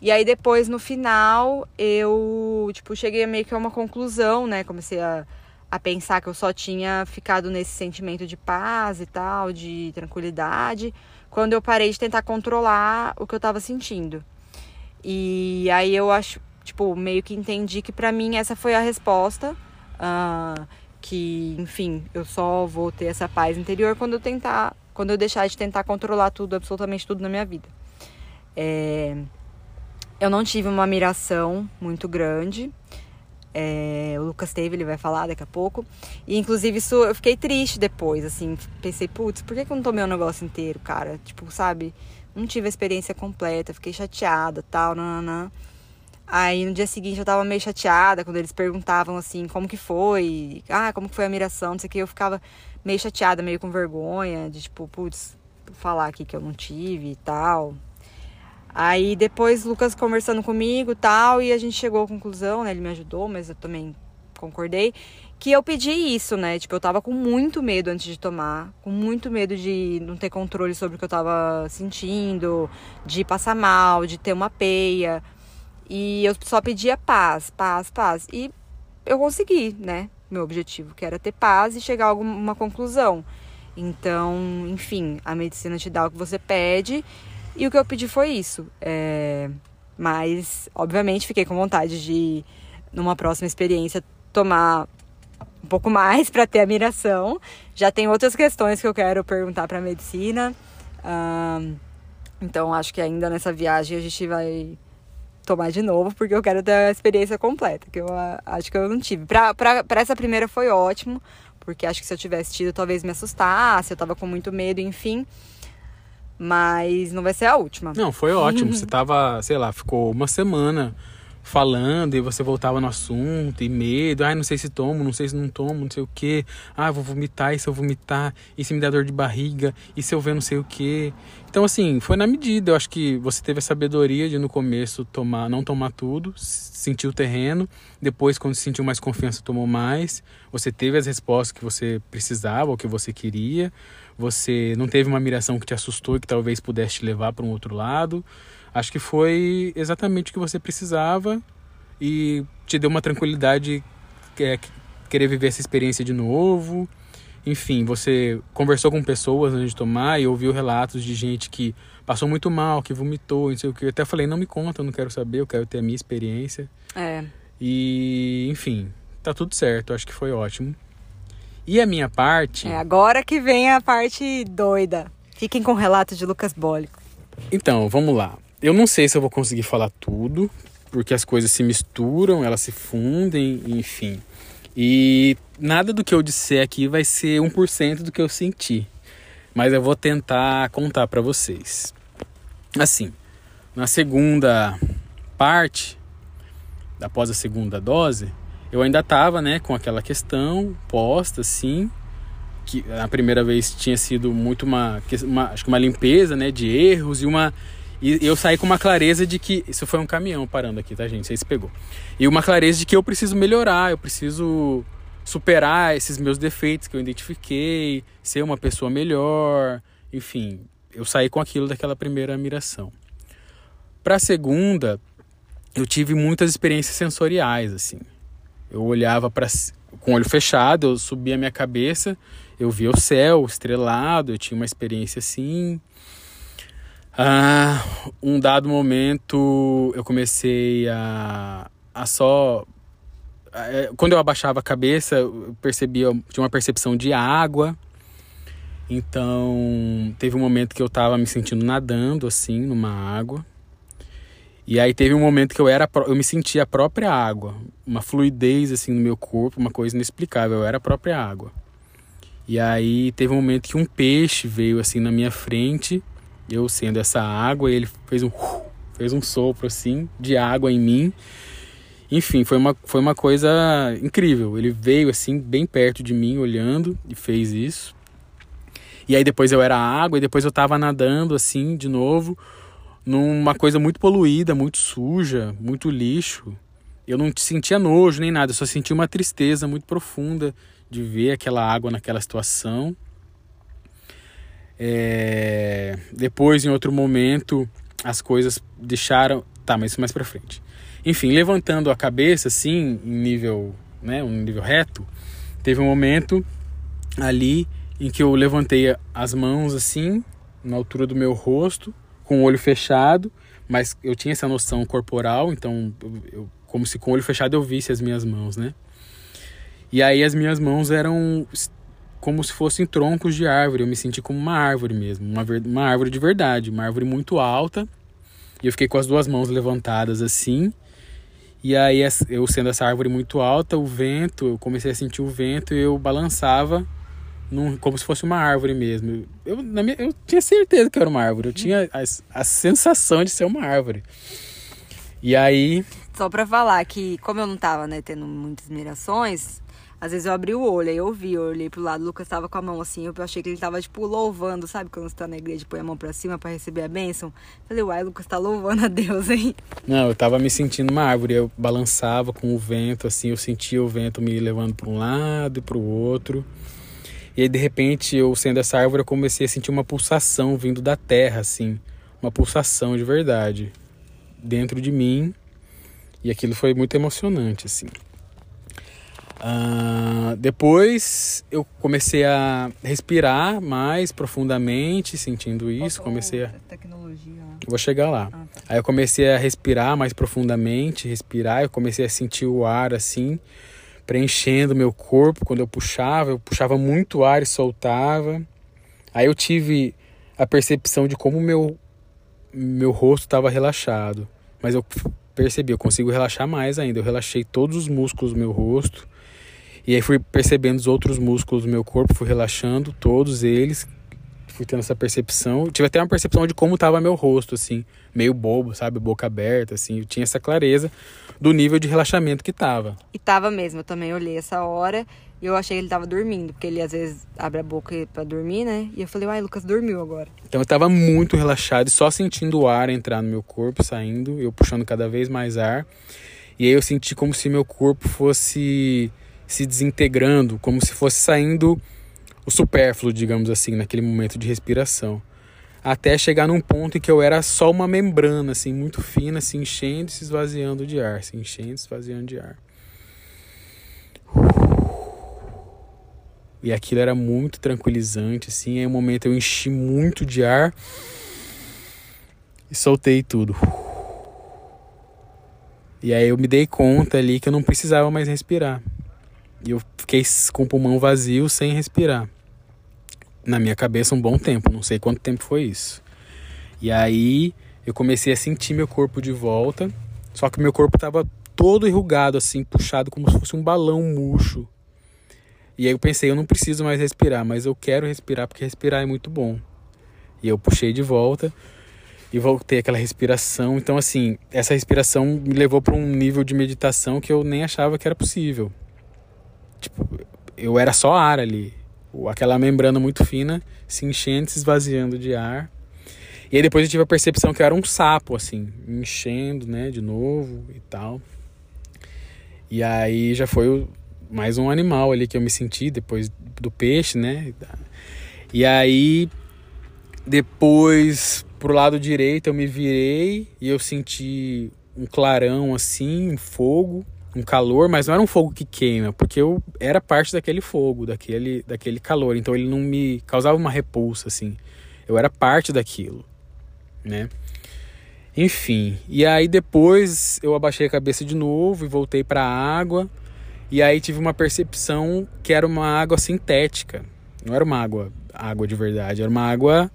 E aí depois, no final, eu, tipo, cheguei meio que a uma conclusão, né? Comecei a, a pensar que eu só tinha ficado nesse sentimento de paz e tal, de tranquilidade, quando eu parei de tentar controlar o que eu tava sentindo. E aí eu acho, tipo, meio que entendi que para mim essa foi a resposta. Uh, que, enfim, eu só vou ter essa paz interior quando eu tentar, quando eu deixar de tentar controlar tudo, absolutamente tudo na minha vida. É, eu não tive uma miração muito grande. É, o Lucas teve, ele vai falar daqui a pouco. E inclusive isso eu fiquei triste depois, assim, pensei, putz, por que, eu não tomei o negócio inteiro, cara? Tipo, sabe? Não tive a experiência completa, fiquei chateada, tal, nananã. Aí no dia seguinte eu tava meio chateada quando eles perguntavam assim, como que foi? Ah, como que foi a miração? Não sei o que, eu ficava meio chateada, meio com vergonha, de tipo, putz, falar aqui que eu não tive e tal. Aí depois Lucas conversando comigo tal, e a gente chegou à conclusão, né? Ele me ajudou, mas eu também concordei. Que eu pedi isso, né? Tipo, eu tava com muito medo antes de tomar, com muito medo de não ter controle sobre o que eu tava sentindo, de passar mal, de ter uma peia. E eu só pedia paz, paz, paz. E eu consegui, né? Meu objetivo, que era ter paz e chegar a alguma conclusão. Então, enfim, a medicina te dá o que você pede e o que eu pedi foi isso. É... Mas, obviamente, fiquei com vontade de, numa próxima experiência, tomar um pouco mais <laughs> para ter a miração. Já tem outras questões que eu quero perguntar para a medicina. Então, acho que ainda nessa viagem a gente vai tomar de novo, porque eu quero ter a experiência completa, que eu acho que eu não tive. Para essa primeira foi ótimo, porque acho que se eu tivesse tido, talvez me assustasse, eu tava com muito medo, enfim. Mas não vai ser a última. Não, foi ótimo. Você tava, sei lá, ficou uma semana falando e você voltava no assunto e medo, ai, não sei se tomo, não sei se não tomo, não sei o que, ah, vou vomitar, e se eu vomitar, e se me der dor de barriga, e se eu ver não sei o que. Então, assim, foi na medida, eu acho que você teve a sabedoria de no começo tomar, não tomar tudo, sentir o terreno, depois quando sentiu mais confiança tomou mais, você teve as respostas que você precisava ou que você queria, você não teve uma miração que te assustou e que talvez pudesse te levar para um outro lado. Acho que foi exatamente o que você precisava e te deu uma tranquilidade é, querer viver essa experiência de novo. Enfim, você conversou com pessoas antes de tomar e ouviu relatos de gente que passou muito mal, que vomitou, não sei o que. Eu até falei, não me conta, eu não quero saber, eu quero ter a minha experiência. É. E, enfim, tá tudo certo, acho que foi ótimo. E a minha parte. É agora que vem a parte doida. Fiquem com o relato de Lucas Bólico. Então, vamos lá. Eu não sei se eu vou conseguir falar tudo, porque as coisas se misturam, elas se fundem, enfim. E nada do que eu disser aqui vai ser 1% do que eu senti. Mas eu vou tentar contar para vocês. Assim, na segunda parte, após a segunda dose, eu ainda tava, né, com aquela questão posta, assim, que a primeira vez tinha sido muito uma, uma acho que uma limpeza, né, de erros e uma e eu saí com uma clareza de que. Isso foi um caminhão parando aqui, tá, gente? Se pegou. E uma clareza de que eu preciso melhorar, eu preciso superar esses meus defeitos que eu identifiquei, ser uma pessoa melhor. Enfim, eu saí com aquilo daquela primeira miração. Para a segunda, eu tive muitas experiências sensoriais, assim. Eu olhava para com o olho fechado, eu subia a minha cabeça, eu via o céu estrelado, eu tinha uma experiência assim. Ah, um dado momento eu comecei a, a só. É, quando eu abaixava a cabeça, eu percebia, tinha uma percepção de água. Então, teve um momento que eu estava me sentindo nadando assim numa água. E aí teve um momento que eu era eu me sentia a própria água, uma fluidez assim no meu corpo, uma coisa inexplicável, eu era a própria água. E aí teve um momento que um peixe veio assim na minha frente eu sendo essa água, ele fez um fez um sopro assim de água em mim. Enfim, foi uma, foi uma coisa incrível. Ele veio assim bem perto de mim olhando e fez isso. E aí depois eu era água e depois eu tava nadando assim de novo numa coisa muito poluída, muito suja, muito lixo. Eu não sentia nojo nem nada, eu só sentia uma tristeza muito profunda de ver aquela água naquela situação. É... Depois, em outro momento, as coisas deixaram. Tá, mas isso mais pra frente. Enfim, levantando a cabeça, assim, em nível, né, um nível reto, teve um momento ali em que eu levantei as mãos assim, na altura do meu rosto, com o olho fechado, mas eu tinha essa noção corporal, então, eu, como se com o olho fechado eu visse as minhas mãos, né? E aí as minhas mãos eram como se fossem troncos de árvore. Eu me senti como uma árvore mesmo, uma, uma árvore de verdade, uma árvore muito alta. E eu fiquei com as duas mãos levantadas assim. E aí, eu sendo essa árvore muito alta, o vento, eu comecei a sentir o vento e eu balançava num, como se fosse uma árvore mesmo. Eu, na minha, eu tinha certeza que era uma árvore, eu tinha a, a sensação de ser uma árvore. E aí. Só pra falar que, como eu não tava né, tendo muitas mirações, às vezes eu abri o olho, aí eu vi, eu olhei pro lado, o Lucas tava com a mão assim, eu achei que ele tava, tipo, louvando, sabe? Quando você tá na igreja e põe a mão pra cima para receber a bênção. Falei, uai, Lucas tá louvando a Deus, hein? Não, eu tava me sentindo uma árvore, eu balançava com o vento, assim, eu sentia o vento me levando para um lado e pro outro. E aí, de repente, eu sendo essa árvore, eu comecei a sentir uma pulsação vindo da terra, assim. Uma pulsação de verdade dentro de mim. E aquilo foi muito emocionante, assim. Uh, depois eu comecei a respirar mais profundamente, sentindo isso. Comecei a. Tecnologia. Vou chegar lá. Ah, tá. Aí eu comecei a respirar mais profundamente, respirar. Eu comecei a sentir o ar assim, preenchendo meu corpo. Quando eu puxava, eu puxava muito ar e soltava. Aí eu tive a percepção de como meu meu rosto estava relaxado. Mas eu percebi, eu consigo relaxar mais ainda. Eu relaxei todos os músculos do meu rosto e aí fui percebendo os outros músculos do meu corpo, fui relaxando todos eles. Fui tendo essa percepção. Tive até uma percepção de como tava meu rosto, assim, meio bobo, sabe? Boca aberta, assim. Eu tinha essa clareza do nível de relaxamento que tava. E tava mesmo, eu também olhei essa hora e eu achei que ele tava dormindo, porque ele às vezes abre a boca para dormir, né? E eu falei, uai, Lucas dormiu agora. Então eu tava muito relaxado e só sentindo o ar entrar no meu corpo, saindo, eu puxando cada vez mais ar. E aí eu senti como se meu corpo fosse se desintegrando, como se fosse saindo o supérfluo, digamos assim, naquele momento de respiração. Até chegar num ponto em que eu era só uma membrana, assim, muito fina, se enchendo e se esvaziando de ar, se enchendo e se esvaziando de ar. E aquilo era muito tranquilizante, assim. Aí um momento eu enchi muito de ar e soltei tudo. E aí eu me dei conta ali que eu não precisava mais respirar. E eu fiquei com o pulmão vazio, sem respirar. Na minha cabeça, um bom tempo, não sei quanto tempo foi isso. E aí eu comecei a sentir meu corpo de volta, só que meu corpo estava todo enrugado, assim, puxado como se fosse um balão murcho. E aí eu pensei, eu não preciso mais respirar, mas eu quero respirar porque respirar é muito bom. E eu puxei de volta e voltei aquela respiração. Então, assim, essa respiração me levou para um nível de meditação que eu nem achava que era possível. Tipo, eu era só ar ali. Aquela membrana muito fina se enchendo, se esvaziando de ar. E aí depois eu tive a percepção que eu era um sapo, assim, enchendo, né, de novo e tal. E aí já foi mais um animal ali que eu me senti depois do peixe, né? E aí depois pro lado direito eu me virei e eu senti um clarão assim, um fogo um calor, mas não era um fogo que queima, porque eu era parte daquele fogo, daquele, daquele calor. Então ele não me causava uma repulsa, assim. Eu era parte daquilo, né? Enfim, e aí depois eu abaixei a cabeça de novo e voltei para a água. E aí tive uma percepção que era uma água sintética. Não era uma água, água de verdade, era uma água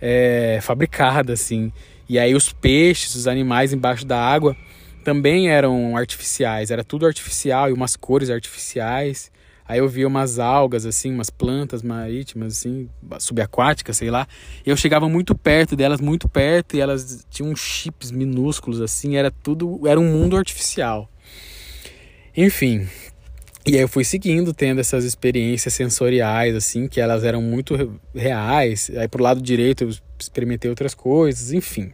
é, fabricada, assim. E aí os peixes, os animais embaixo da água também eram artificiais, era tudo artificial e umas cores artificiais. Aí eu via umas algas, assim, umas plantas marítimas, assim, subaquáticas, sei lá. E eu chegava muito perto delas, muito perto, e elas tinham chips minúsculos, assim, era tudo, era um mundo artificial. Enfim. E aí eu fui seguindo, tendo essas experiências sensoriais, assim, que elas eram muito reais. Aí pro lado direito eu experimentei outras coisas, enfim.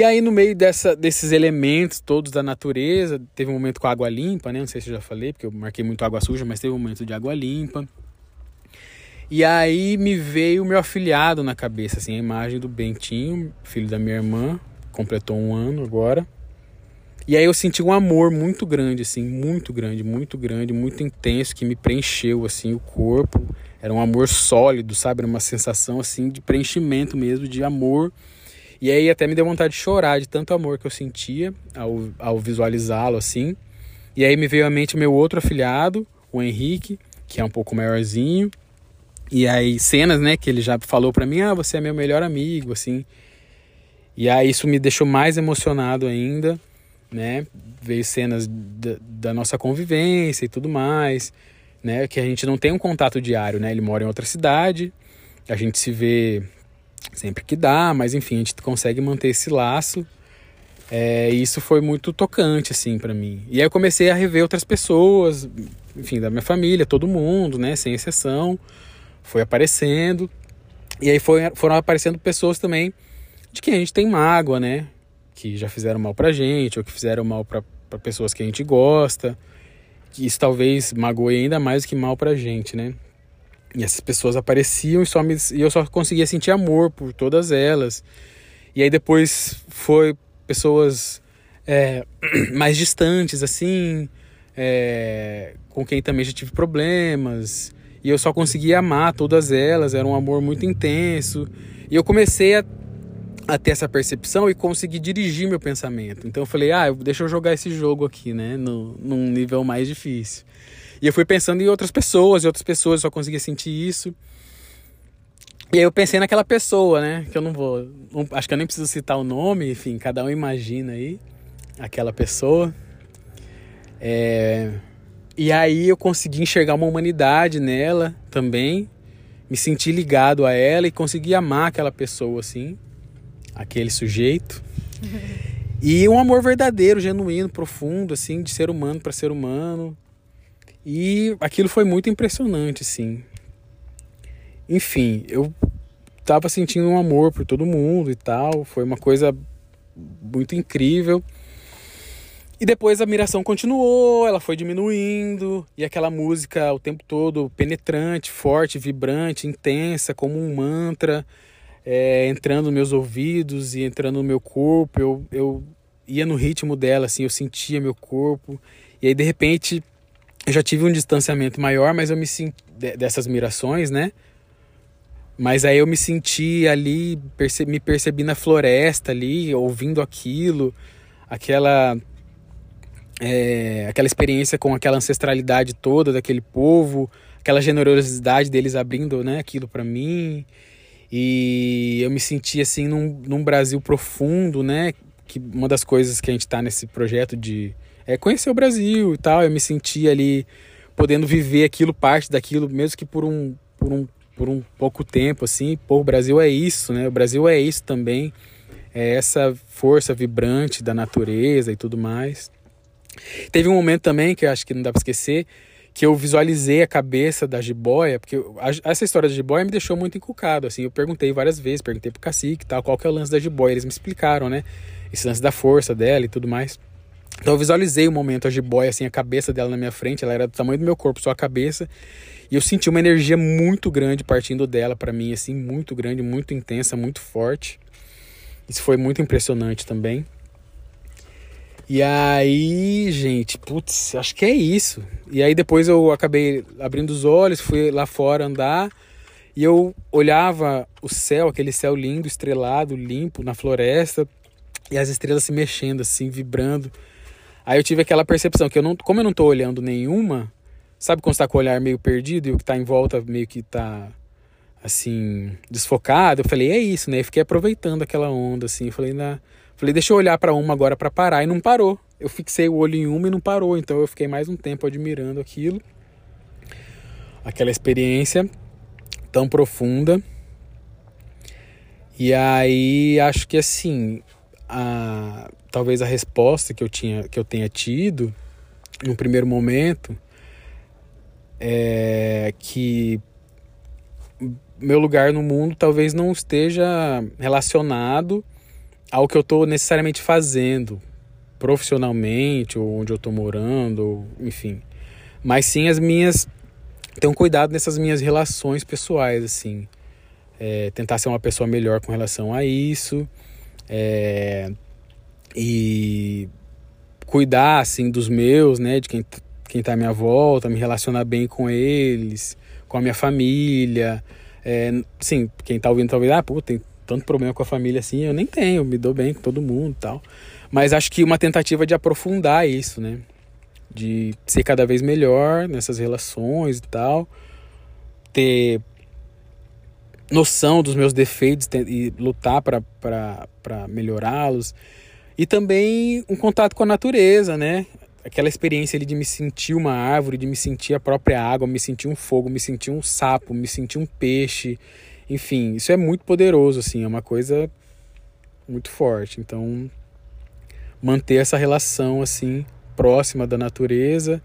E aí, no meio dessa, desses elementos todos da natureza, teve um momento com água limpa, né? Não sei se eu já falei, porque eu marquei muito água suja, mas teve um momento de água limpa. E aí me veio o meu afilhado na cabeça, assim, a imagem do Bentinho, filho da minha irmã, completou um ano agora. E aí eu senti um amor muito grande, assim, muito grande, muito grande, muito intenso, que me preencheu, assim, o corpo. Era um amor sólido, sabe? Era uma sensação, assim, de preenchimento mesmo, de amor e aí até me deu vontade de chorar de tanto amor que eu sentia ao, ao visualizá-lo assim. E aí me veio à mente meu outro afilhado, o Henrique, que é um pouco maiorzinho. E aí cenas, né, que ele já falou para mim: "Ah, você é meu melhor amigo", assim. E aí isso me deixou mais emocionado ainda, né? Veio cenas da, da nossa convivência e tudo mais, né, que a gente não tem um contato diário, né? Ele mora em outra cidade, a gente se vê sempre que dá, mas enfim, a gente consegue manter esse laço. É, isso foi muito tocante, assim, para mim. E aí eu comecei a rever outras pessoas, enfim, da minha família, todo mundo, né, sem exceção. Foi aparecendo. E aí foi, foram aparecendo pessoas também de quem a gente tem mágoa, né? Que já fizeram mal pra gente, ou que fizeram mal pra, pra pessoas que a gente gosta. Que isso talvez magoe ainda mais do que mal pra gente, né? E essas pessoas apareciam e, só me, e eu só conseguia sentir amor por todas elas. E aí depois foi pessoas é, <clears throat> mais distantes, assim, é, com quem também já tive problemas. E eu só conseguia amar todas elas, era um amor muito intenso. E eu comecei a, a ter essa percepção e consegui dirigir meu pensamento. Então eu falei, ah, deixa eu jogar esse jogo aqui, né, no, num nível mais difícil. E eu fui pensando em outras pessoas, e outras pessoas só conseguia sentir isso. E aí eu pensei naquela pessoa, né? Que eu não vou. Não, acho que eu nem preciso citar o nome, enfim, cada um imagina aí aquela pessoa. É, e aí eu consegui enxergar uma humanidade nela também, me senti ligado a ela e consegui amar aquela pessoa assim, aquele sujeito. <laughs> E um amor verdadeiro, genuíno, profundo, assim, de ser humano para ser humano. E aquilo foi muito impressionante, assim. Enfim, eu tava sentindo um amor por todo mundo e tal. Foi uma coisa muito incrível. E depois a admiração continuou, ela foi diminuindo, e aquela música o tempo todo penetrante, forte, vibrante, intensa, como um mantra, é, entrando nos meus ouvidos e entrando no meu corpo. Eu, eu ia no ritmo dela, assim, eu sentia meu corpo. E aí, de repente, eu já tive um distanciamento maior, mas eu me senti dessas mirações, né? Mas aí eu me senti ali, perce, me percebi na floresta ali, ouvindo aquilo, aquela é, aquela experiência com aquela ancestralidade toda daquele povo, aquela generosidade deles abrindo né, aquilo para mim. E eu me senti assim num, num Brasil profundo, né? Que uma das coisas que a gente está nesse projeto de é conhecer o Brasil e tal. Eu me senti ali podendo viver aquilo, parte daquilo, mesmo que por um, por um, por um pouco tempo, assim. Pô, o Brasil é isso, né? O Brasil é isso também. É essa força vibrante da natureza e tudo mais. Teve um momento também que eu acho que não dá para esquecer, que eu visualizei a cabeça da jiboia, porque essa história da jiboia me deixou muito encucado, assim, eu perguntei várias vezes, perguntei pro cacique tal, qual que é o lance da jiboia, eles me explicaram, né, esse lance da força dela e tudo mais. Então eu visualizei o momento, a jiboia, assim, a cabeça dela na minha frente, ela era do tamanho do meu corpo, só a cabeça, e eu senti uma energia muito grande partindo dela para mim, assim, muito grande, muito intensa, muito forte. Isso foi muito impressionante também. E aí, gente, putz, acho que é isso. E aí depois eu acabei abrindo os olhos, fui lá fora andar e eu olhava o céu, aquele céu lindo, estrelado, limpo na floresta e as estrelas se mexendo assim, vibrando. Aí eu tive aquela percepção que eu não, como eu não tô olhando nenhuma, sabe quando está com o olhar meio perdido e o que está em volta meio que tá assim, desfocado, eu falei, é isso, né? E fiquei aproveitando aquela onda assim, eu falei, na Falei, deixa eu olhar para uma agora para parar e não parou. Eu fixei o olho em uma e não parou, então eu fiquei mais um tempo admirando aquilo. Aquela experiência tão profunda. E aí acho que assim, a, talvez a resposta que eu tinha que eu tenha tido no primeiro momento é que meu lugar no mundo talvez não esteja relacionado ao que eu estou necessariamente fazendo profissionalmente ou onde eu estou morando, ou, enfim. Mas sim as minhas ter um cuidado nessas minhas relações pessoais, assim. É, tentar ser uma pessoa melhor com relação a isso. É, e cuidar, assim, dos meus, né? De quem, quem tá à minha volta, me relacionar bem com eles, com a minha família. É, sim, quem tá ouvindo talvez, ah, pô, tem tanto problema com a família assim, eu nem tenho, me dou bem com todo mundo tal. Mas acho que uma tentativa de aprofundar isso, né? De ser cada vez melhor nessas relações e tal. Ter noção dos meus defeitos e lutar para melhorá-los. E também um contato com a natureza, né? Aquela experiência ali de me sentir uma árvore, de me sentir a própria água, me sentir um fogo, me sentir um sapo, me sentir um peixe enfim, isso é muito poderoso, assim, é uma coisa muito forte. Então, manter essa relação, assim, próxima da natureza,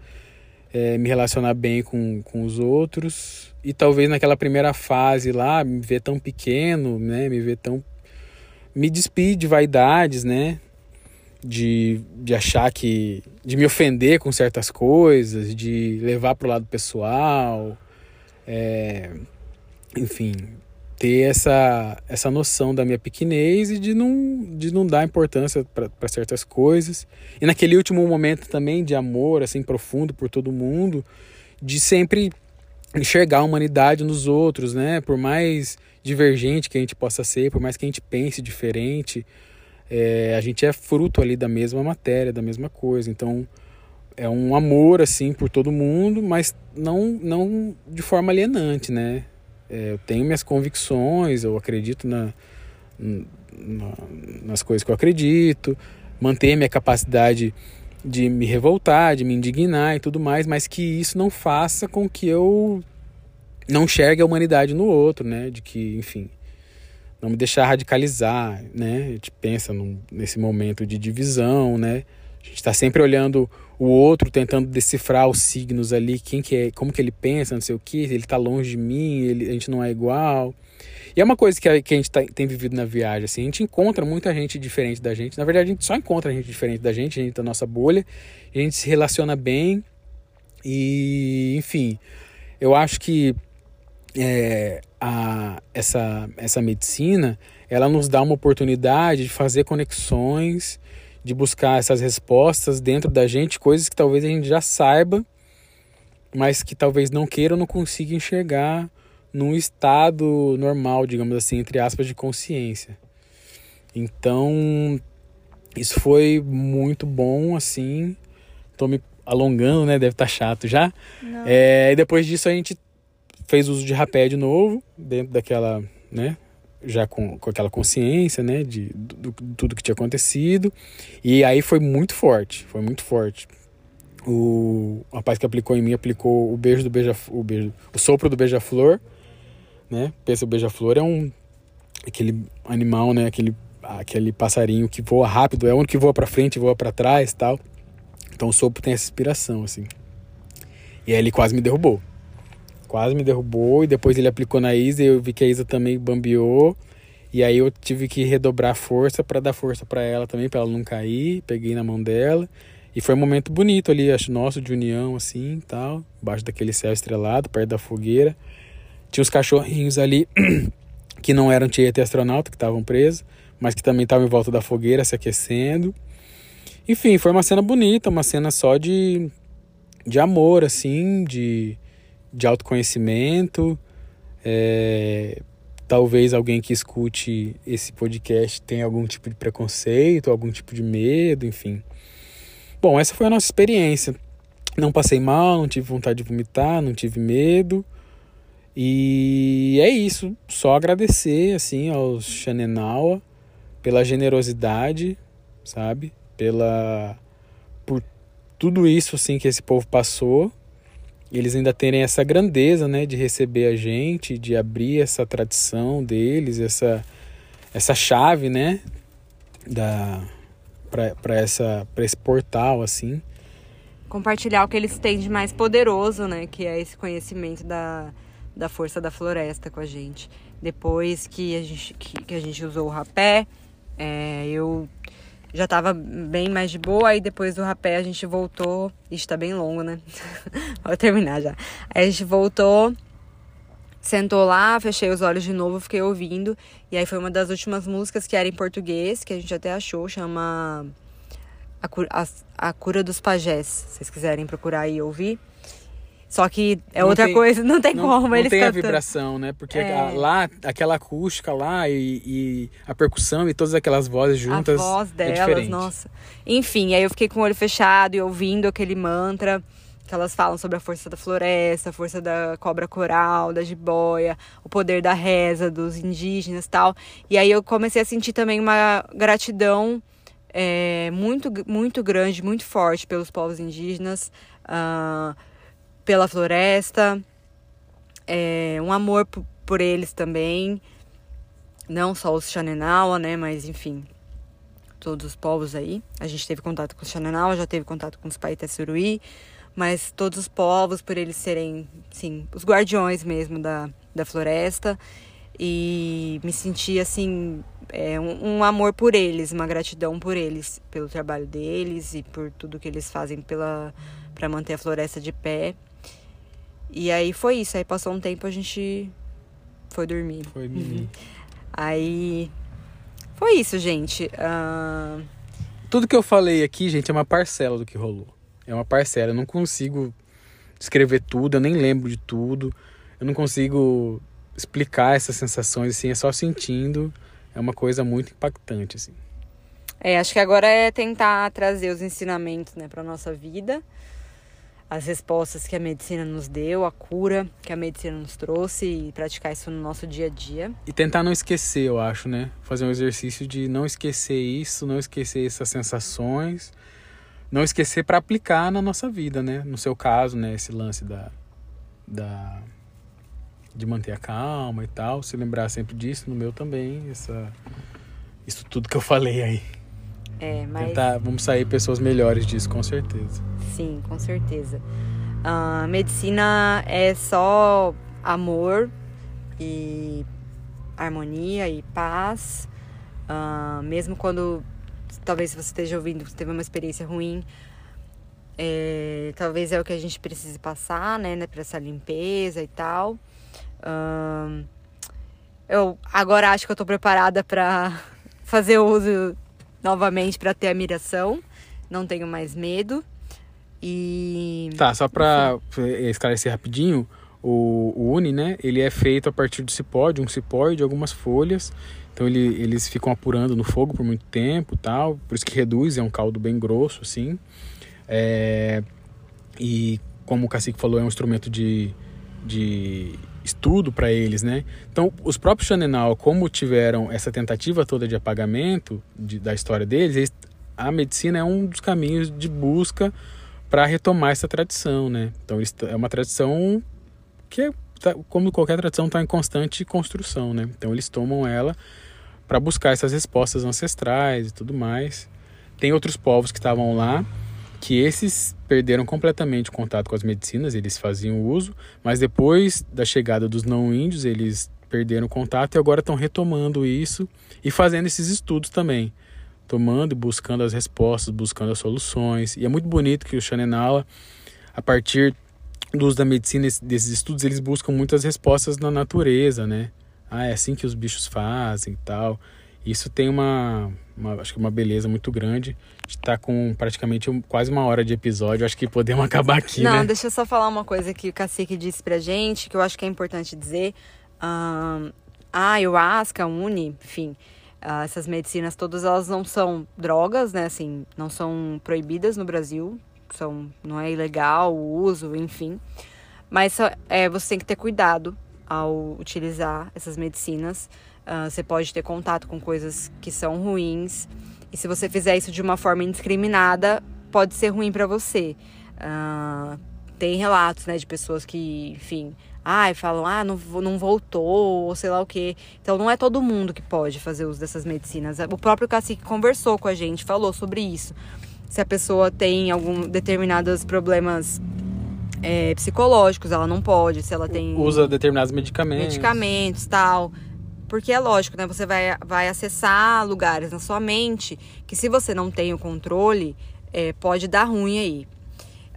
é, me relacionar bem com, com os outros. E talvez naquela primeira fase lá, me ver tão pequeno, né? Me ver tão. Me despir de vaidades, né? De, de achar que. de me ofender com certas coisas, de levar para o lado pessoal. É, enfim, ter essa, essa noção da minha pequenez e de não, de não dar importância para certas coisas. E naquele último momento também de amor assim profundo por todo mundo, de sempre enxergar a humanidade nos outros, né? Por mais divergente que a gente possa ser, por mais que a gente pense diferente, é, a gente é fruto ali da mesma matéria, da mesma coisa. Então é um amor assim por todo mundo, mas não não de forma alienante, né? É, eu tenho minhas convicções, eu acredito na, na, nas coisas que eu acredito, manter minha capacidade de me revoltar, de me indignar e tudo mais, mas que isso não faça com que eu não enxergue a humanidade no outro, né? De que, enfim, não me deixar radicalizar, né? A gente pensa num, nesse momento de divisão, né? A gente está sempre olhando o outro, tentando decifrar os signos ali, quem que é, como que ele pensa, não sei o que, ele está longe de mim, ele, a gente não é igual. E é uma coisa que a, que a gente tá, tem vivido na viagem, assim, a gente encontra muita gente diferente da gente. Na verdade, a gente só encontra gente diferente da gente, a gente da nossa bolha, a gente se relaciona bem. E, enfim, eu acho que é, a, essa, essa medicina ela nos dá uma oportunidade de fazer conexões, de buscar essas respostas dentro da gente, coisas que talvez a gente já saiba, mas que talvez não queira ou não consiga enxergar num estado normal, digamos assim, entre aspas, de consciência. Então, isso foi muito bom, assim. Tô me alongando, né? Deve estar tá chato já. É, e depois disso a gente fez uso de rapé de novo, dentro daquela, né, já com, com aquela consciência, né, de, do, de tudo que tinha acontecido. E aí foi muito forte, foi muito forte. O, rapaz que aplicou em mim aplicou o beijo do beija o beijo, o sopro do beija-flor, né? Pensa o beija-flor é um aquele animal, né, aquele aquele passarinho que voa rápido, é o único que voa para frente, voa para trás, tal. Então o sopro tem essa inspiração assim. E aí ele quase me derrubou quase me derrubou e depois ele aplicou na Isa e eu vi que a Isa também bambeou. E aí eu tive que redobrar a força para dar força para ela também, para ela não cair. Peguei na mão dela. E foi um momento bonito ali, acho nosso de união assim, tal, embaixo daquele céu estrelado, perto da fogueira. Tinha os cachorrinhos ali <clears throat> que não eram Tietê astronauta, que estavam presos, mas que também estavam em volta da fogueira se aquecendo. Enfim, foi uma cena bonita, uma cena só de de amor assim, de de autoconhecimento. É, talvez alguém que escute esse podcast tenha algum tipo de preconceito, algum tipo de medo, enfim. Bom, essa foi a nossa experiência. Não passei mal, não tive vontade de vomitar, não tive medo. E é isso, só agradecer assim aos Xanenawa pela generosidade, sabe? Pela por tudo isso assim que esse povo passou eles ainda terem essa grandeza, né, de receber a gente, de abrir essa tradição deles, essa essa chave, né, da para essa para esse portal assim. Compartilhar o que eles têm de mais poderoso, né, que é esse conhecimento da, da força da floresta com a gente. Depois que a gente que, que a gente usou o rapé, é, eu já tava bem mais de boa, aí depois do rapé a gente voltou. Ixi, tá bem longo, né? <laughs> Vou terminar já. Aí a gente voltou, sentou lá, fechei os olhos de novo, fiquei ouvindo. E aí foi uma das últimas músicas que era em português, que a gente até achou, chama A Cura, a, a Cura dos Pajés. Se vocês quiserem procurar e ouvir. Só que é não outra tem, coisa, não tem não, como não eles tem cantando. a vibração, né? Porque é. a, lá, aquela acústica lá e, e, a percussão e todas aquelas vozes juntas. A voz é delas, é nossa. Enfim, aí eu fiquei com o olho fechado e ouvindo aquele mantra que elas falam sobre a força da floresta, a força da cobra coral, da jiboia, o poder da reza dos indígenas tal. E aí eu comecei a sentir também uma gratidão é, muito, muito grande, muito forte pelos povos indígenas. Uh, pela floresta, é, um amor por eles também, não só os Xanenawa, né, mas enfim, todos os povos aí. A gente teve contato com os Xanenawa, já teve contato com os Paita Suruí, mas todos os povos, por eles serem, sim, os guardiões mesmo da, da floresta. E me senti, assim, é, um, um amor por eles, uma gratidão por eles, pelo trabalho deles e por tudo que eles fazem pela para manter a floresta de pé. E aí foi isso. Aí passou um tempo a gente foi dormir. Foi dormir. aí foi isso, gente. Uh... Tudo que eu falei aqui, gente, é uma parcela do que rolou. É uma parcela. Eu não consigo escrever tudo, eu nem lembro de tudo. Eu não consigo explicar essas sensações, assim, é só sentindo. É uma coisa muito impactante, assim. É, acho que agora é tentar trazer os ensinamentos, né, para nossa vida as respostas que a medicina nos deu, a cura que a medicina nos trouxe e praticar isso no nosso dia a dia. E tentar não esquecer, eu acho, né? Fazer um exercício de não esquecer isso, não esquecer essas sensações, não esquecer para aplicar na nossa vida, né? No seu caso, né, esse lance da da de manter a calma e tal. Se lembrar sempre disso, no meu também, essa, isso tudo que eu falei aí. É, mas. Tentar, vamos sair pessoas melhores disso, com certeza. Sim, com certeza. A medicina é só amor e harmonia e paz. Uh, mesmo quando talvez você esteja ouvindo que teve uma experiência ruim, é, talvez é o que a gente precise passar, né, né para essa limpeza e tal. Uh, eu agora acho que eu tô preparada para <laughs> fazer uso novamente para ter admiração. Não tenho mais medo. E. Tá, só pra esclarecer rapidinho, o, o Uni, né? Ele é feito a partir do cipó, de um cipó e de algumas folhas. Então ele, eles ficam apurando no fogo por muito tempo tal. Por isso que reduz, é um caldo bem grosso, assim. É, e como o Cacique falou, é um instrumento de, de estudo para eles, né? Então, os próprios Xanenal, como tiveram essa tentativa toda de apagamento de, da história deles, eles, a medicina é um dos caminhos de busca para retomar essa tradição, né? Então é uma tradição que, é, tá, como qualquer tradição, está em constante construção, né? Então eles tomam ela para buscar essas respostas ancestrais e tudo mais. Tem outros povos que estavam lá que esses perderam completamente o contato com as medicinas, eles faziam uso, mas depois da chegada dos não índios, eles perderam contato e agora estão retomando isso e fazendo esses estudos também tomando e buscando as respostas, buscando as soluções. E é muito bonito que o Xanenala, a partir do uso da medicina, desses estudos, eles buscam muitas respostas na natureza, né? Ah, é assim que os bichos fazem e tal. Isso tem uma, uma acho que uma beleza muito grande. A gente tá com praticamente um, quase uma hora de episódio. Acho que podemos <laughs> acabar aqui, Não, né? deixa eu só falar uma coisa que o Cacique disse pra gente, que eu acho que é importante dizer. Um, a ayahuasca, uni, enfim, Uh, essas medicinas todas elas não são drogas, né? Assim, não são proibidas no Brasil, são, não é ilegal o uso, enfim. Mas é, você tem que ter cuidado ao utilizar essas medicinas. Uh, você pode ter contato com coisas que são ruins. E se você fizer isso de uma forma indiscriminada, pode ser ruim para você. Uh, tem relatos, né, de pessoas que, enfim, ai, falam, ah, não, não voltou, ou sei lá o quê. Então não é todo mundo que pode fazer uso dessas medicinas. O próprio cacique conversou com a gente, falou sobre isso. Se a pessoa tem algum determinados problemas é, psicológicos, ela não pode. Se ela tem. Usa determinados medicamentos. Medicamentos, tal. Porque é lógico, né? Você vai, vai acessar lugares na sua mente que se você não tem o controle, é, pode dar ruim aí.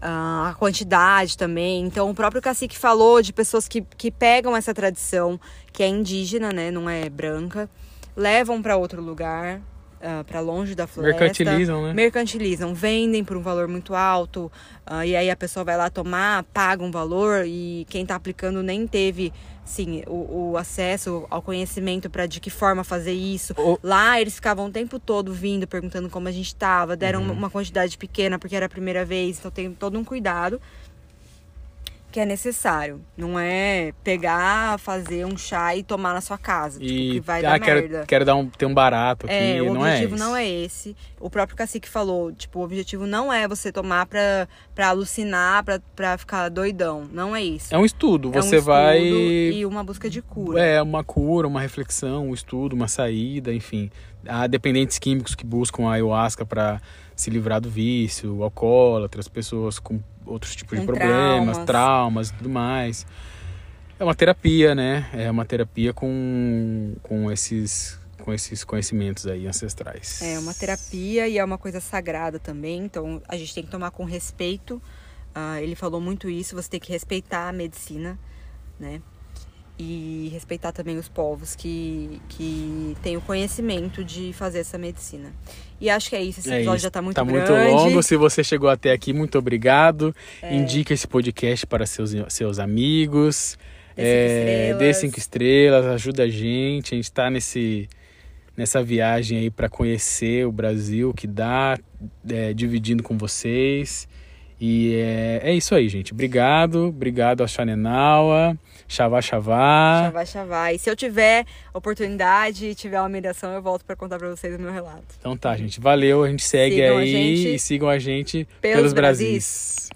Uh, a quantidade também. Então, o próprio cacique falou de pessoas que, que pegam essa tradição, que é indígena, né? Não é branca, levam para outro lugar, uh, ah, para longe da floresta. Mercantilizam, né? Mercantilizam, vendem por um valor muito alto, uh, e aí a pessoa vai lá tomar, paga um valor, e quem está aplicando nem teve sim, o, o, acesso ao conhecimento para de que forma fazer isso. O... Lá eles ficavam o tempo todo vindo, perguntando como a gente estava, deram uhum. uma quantidade pequena porque era a primeira vez, então tem todo um cuidado que é necessário. Não é pegar, fazer um chá e tomar na sua casa. Tipo, e tipo, que vai ah, dar quero, merda. Quero dar um, ter um barato aqui. É, o não é objetivo é não é esse. O próprio cacique falou, tipo, o objetivo não é você tomar pra, pra alucinar, pra, pra ficar doidão. Não é isso. É um estudo. É você um estudo vai. E uma busca de cura. É, uma cura, uma reflexão, um estudo, uma saída, enfim. Há dependentes químicos que buscam a ayahuasca para se livrar do vício, alcoólatras, pessoas com outros tipos com de problemas, traumas. traumas e tudo mais. É uma terapia, né? É uma terapia com, com esses com esses conhecimentos aí ancestrais. É uma terapia e é uma coisa sagrada também, então a gente tem que tomar com respeito. Uh, ele falou muito isso, você tem que respeitar a medicina, né? E respeitar também os povos que, que têm o conhecimento de fazer essa medicina. E acho que é isso. Esse é episódio isso. já tá muito tá grande. muito longo. Se você chegou até aqui, muito obrigado. É. Indique esse podcast para seus, seus amigos. Dê cinco, é, dê cinco estrelas, ajuda a gente. A gente está nesse, nessa viagem aí para conhecer o Brasil que dá, é, dividindo com vocês. E é, é isso aí, gente. Obrigado. Obrigado a Xanenawa. Xavá, xavá. Xavá, xavá. E se eu tiver oportunidade e tiver uma mediação, eu volto para contar para vocês o meu relato. Então tá, gente. Valeu. A gente segue sigam aí gente e sigam a gente pelos, pelos Brasis. Brasis.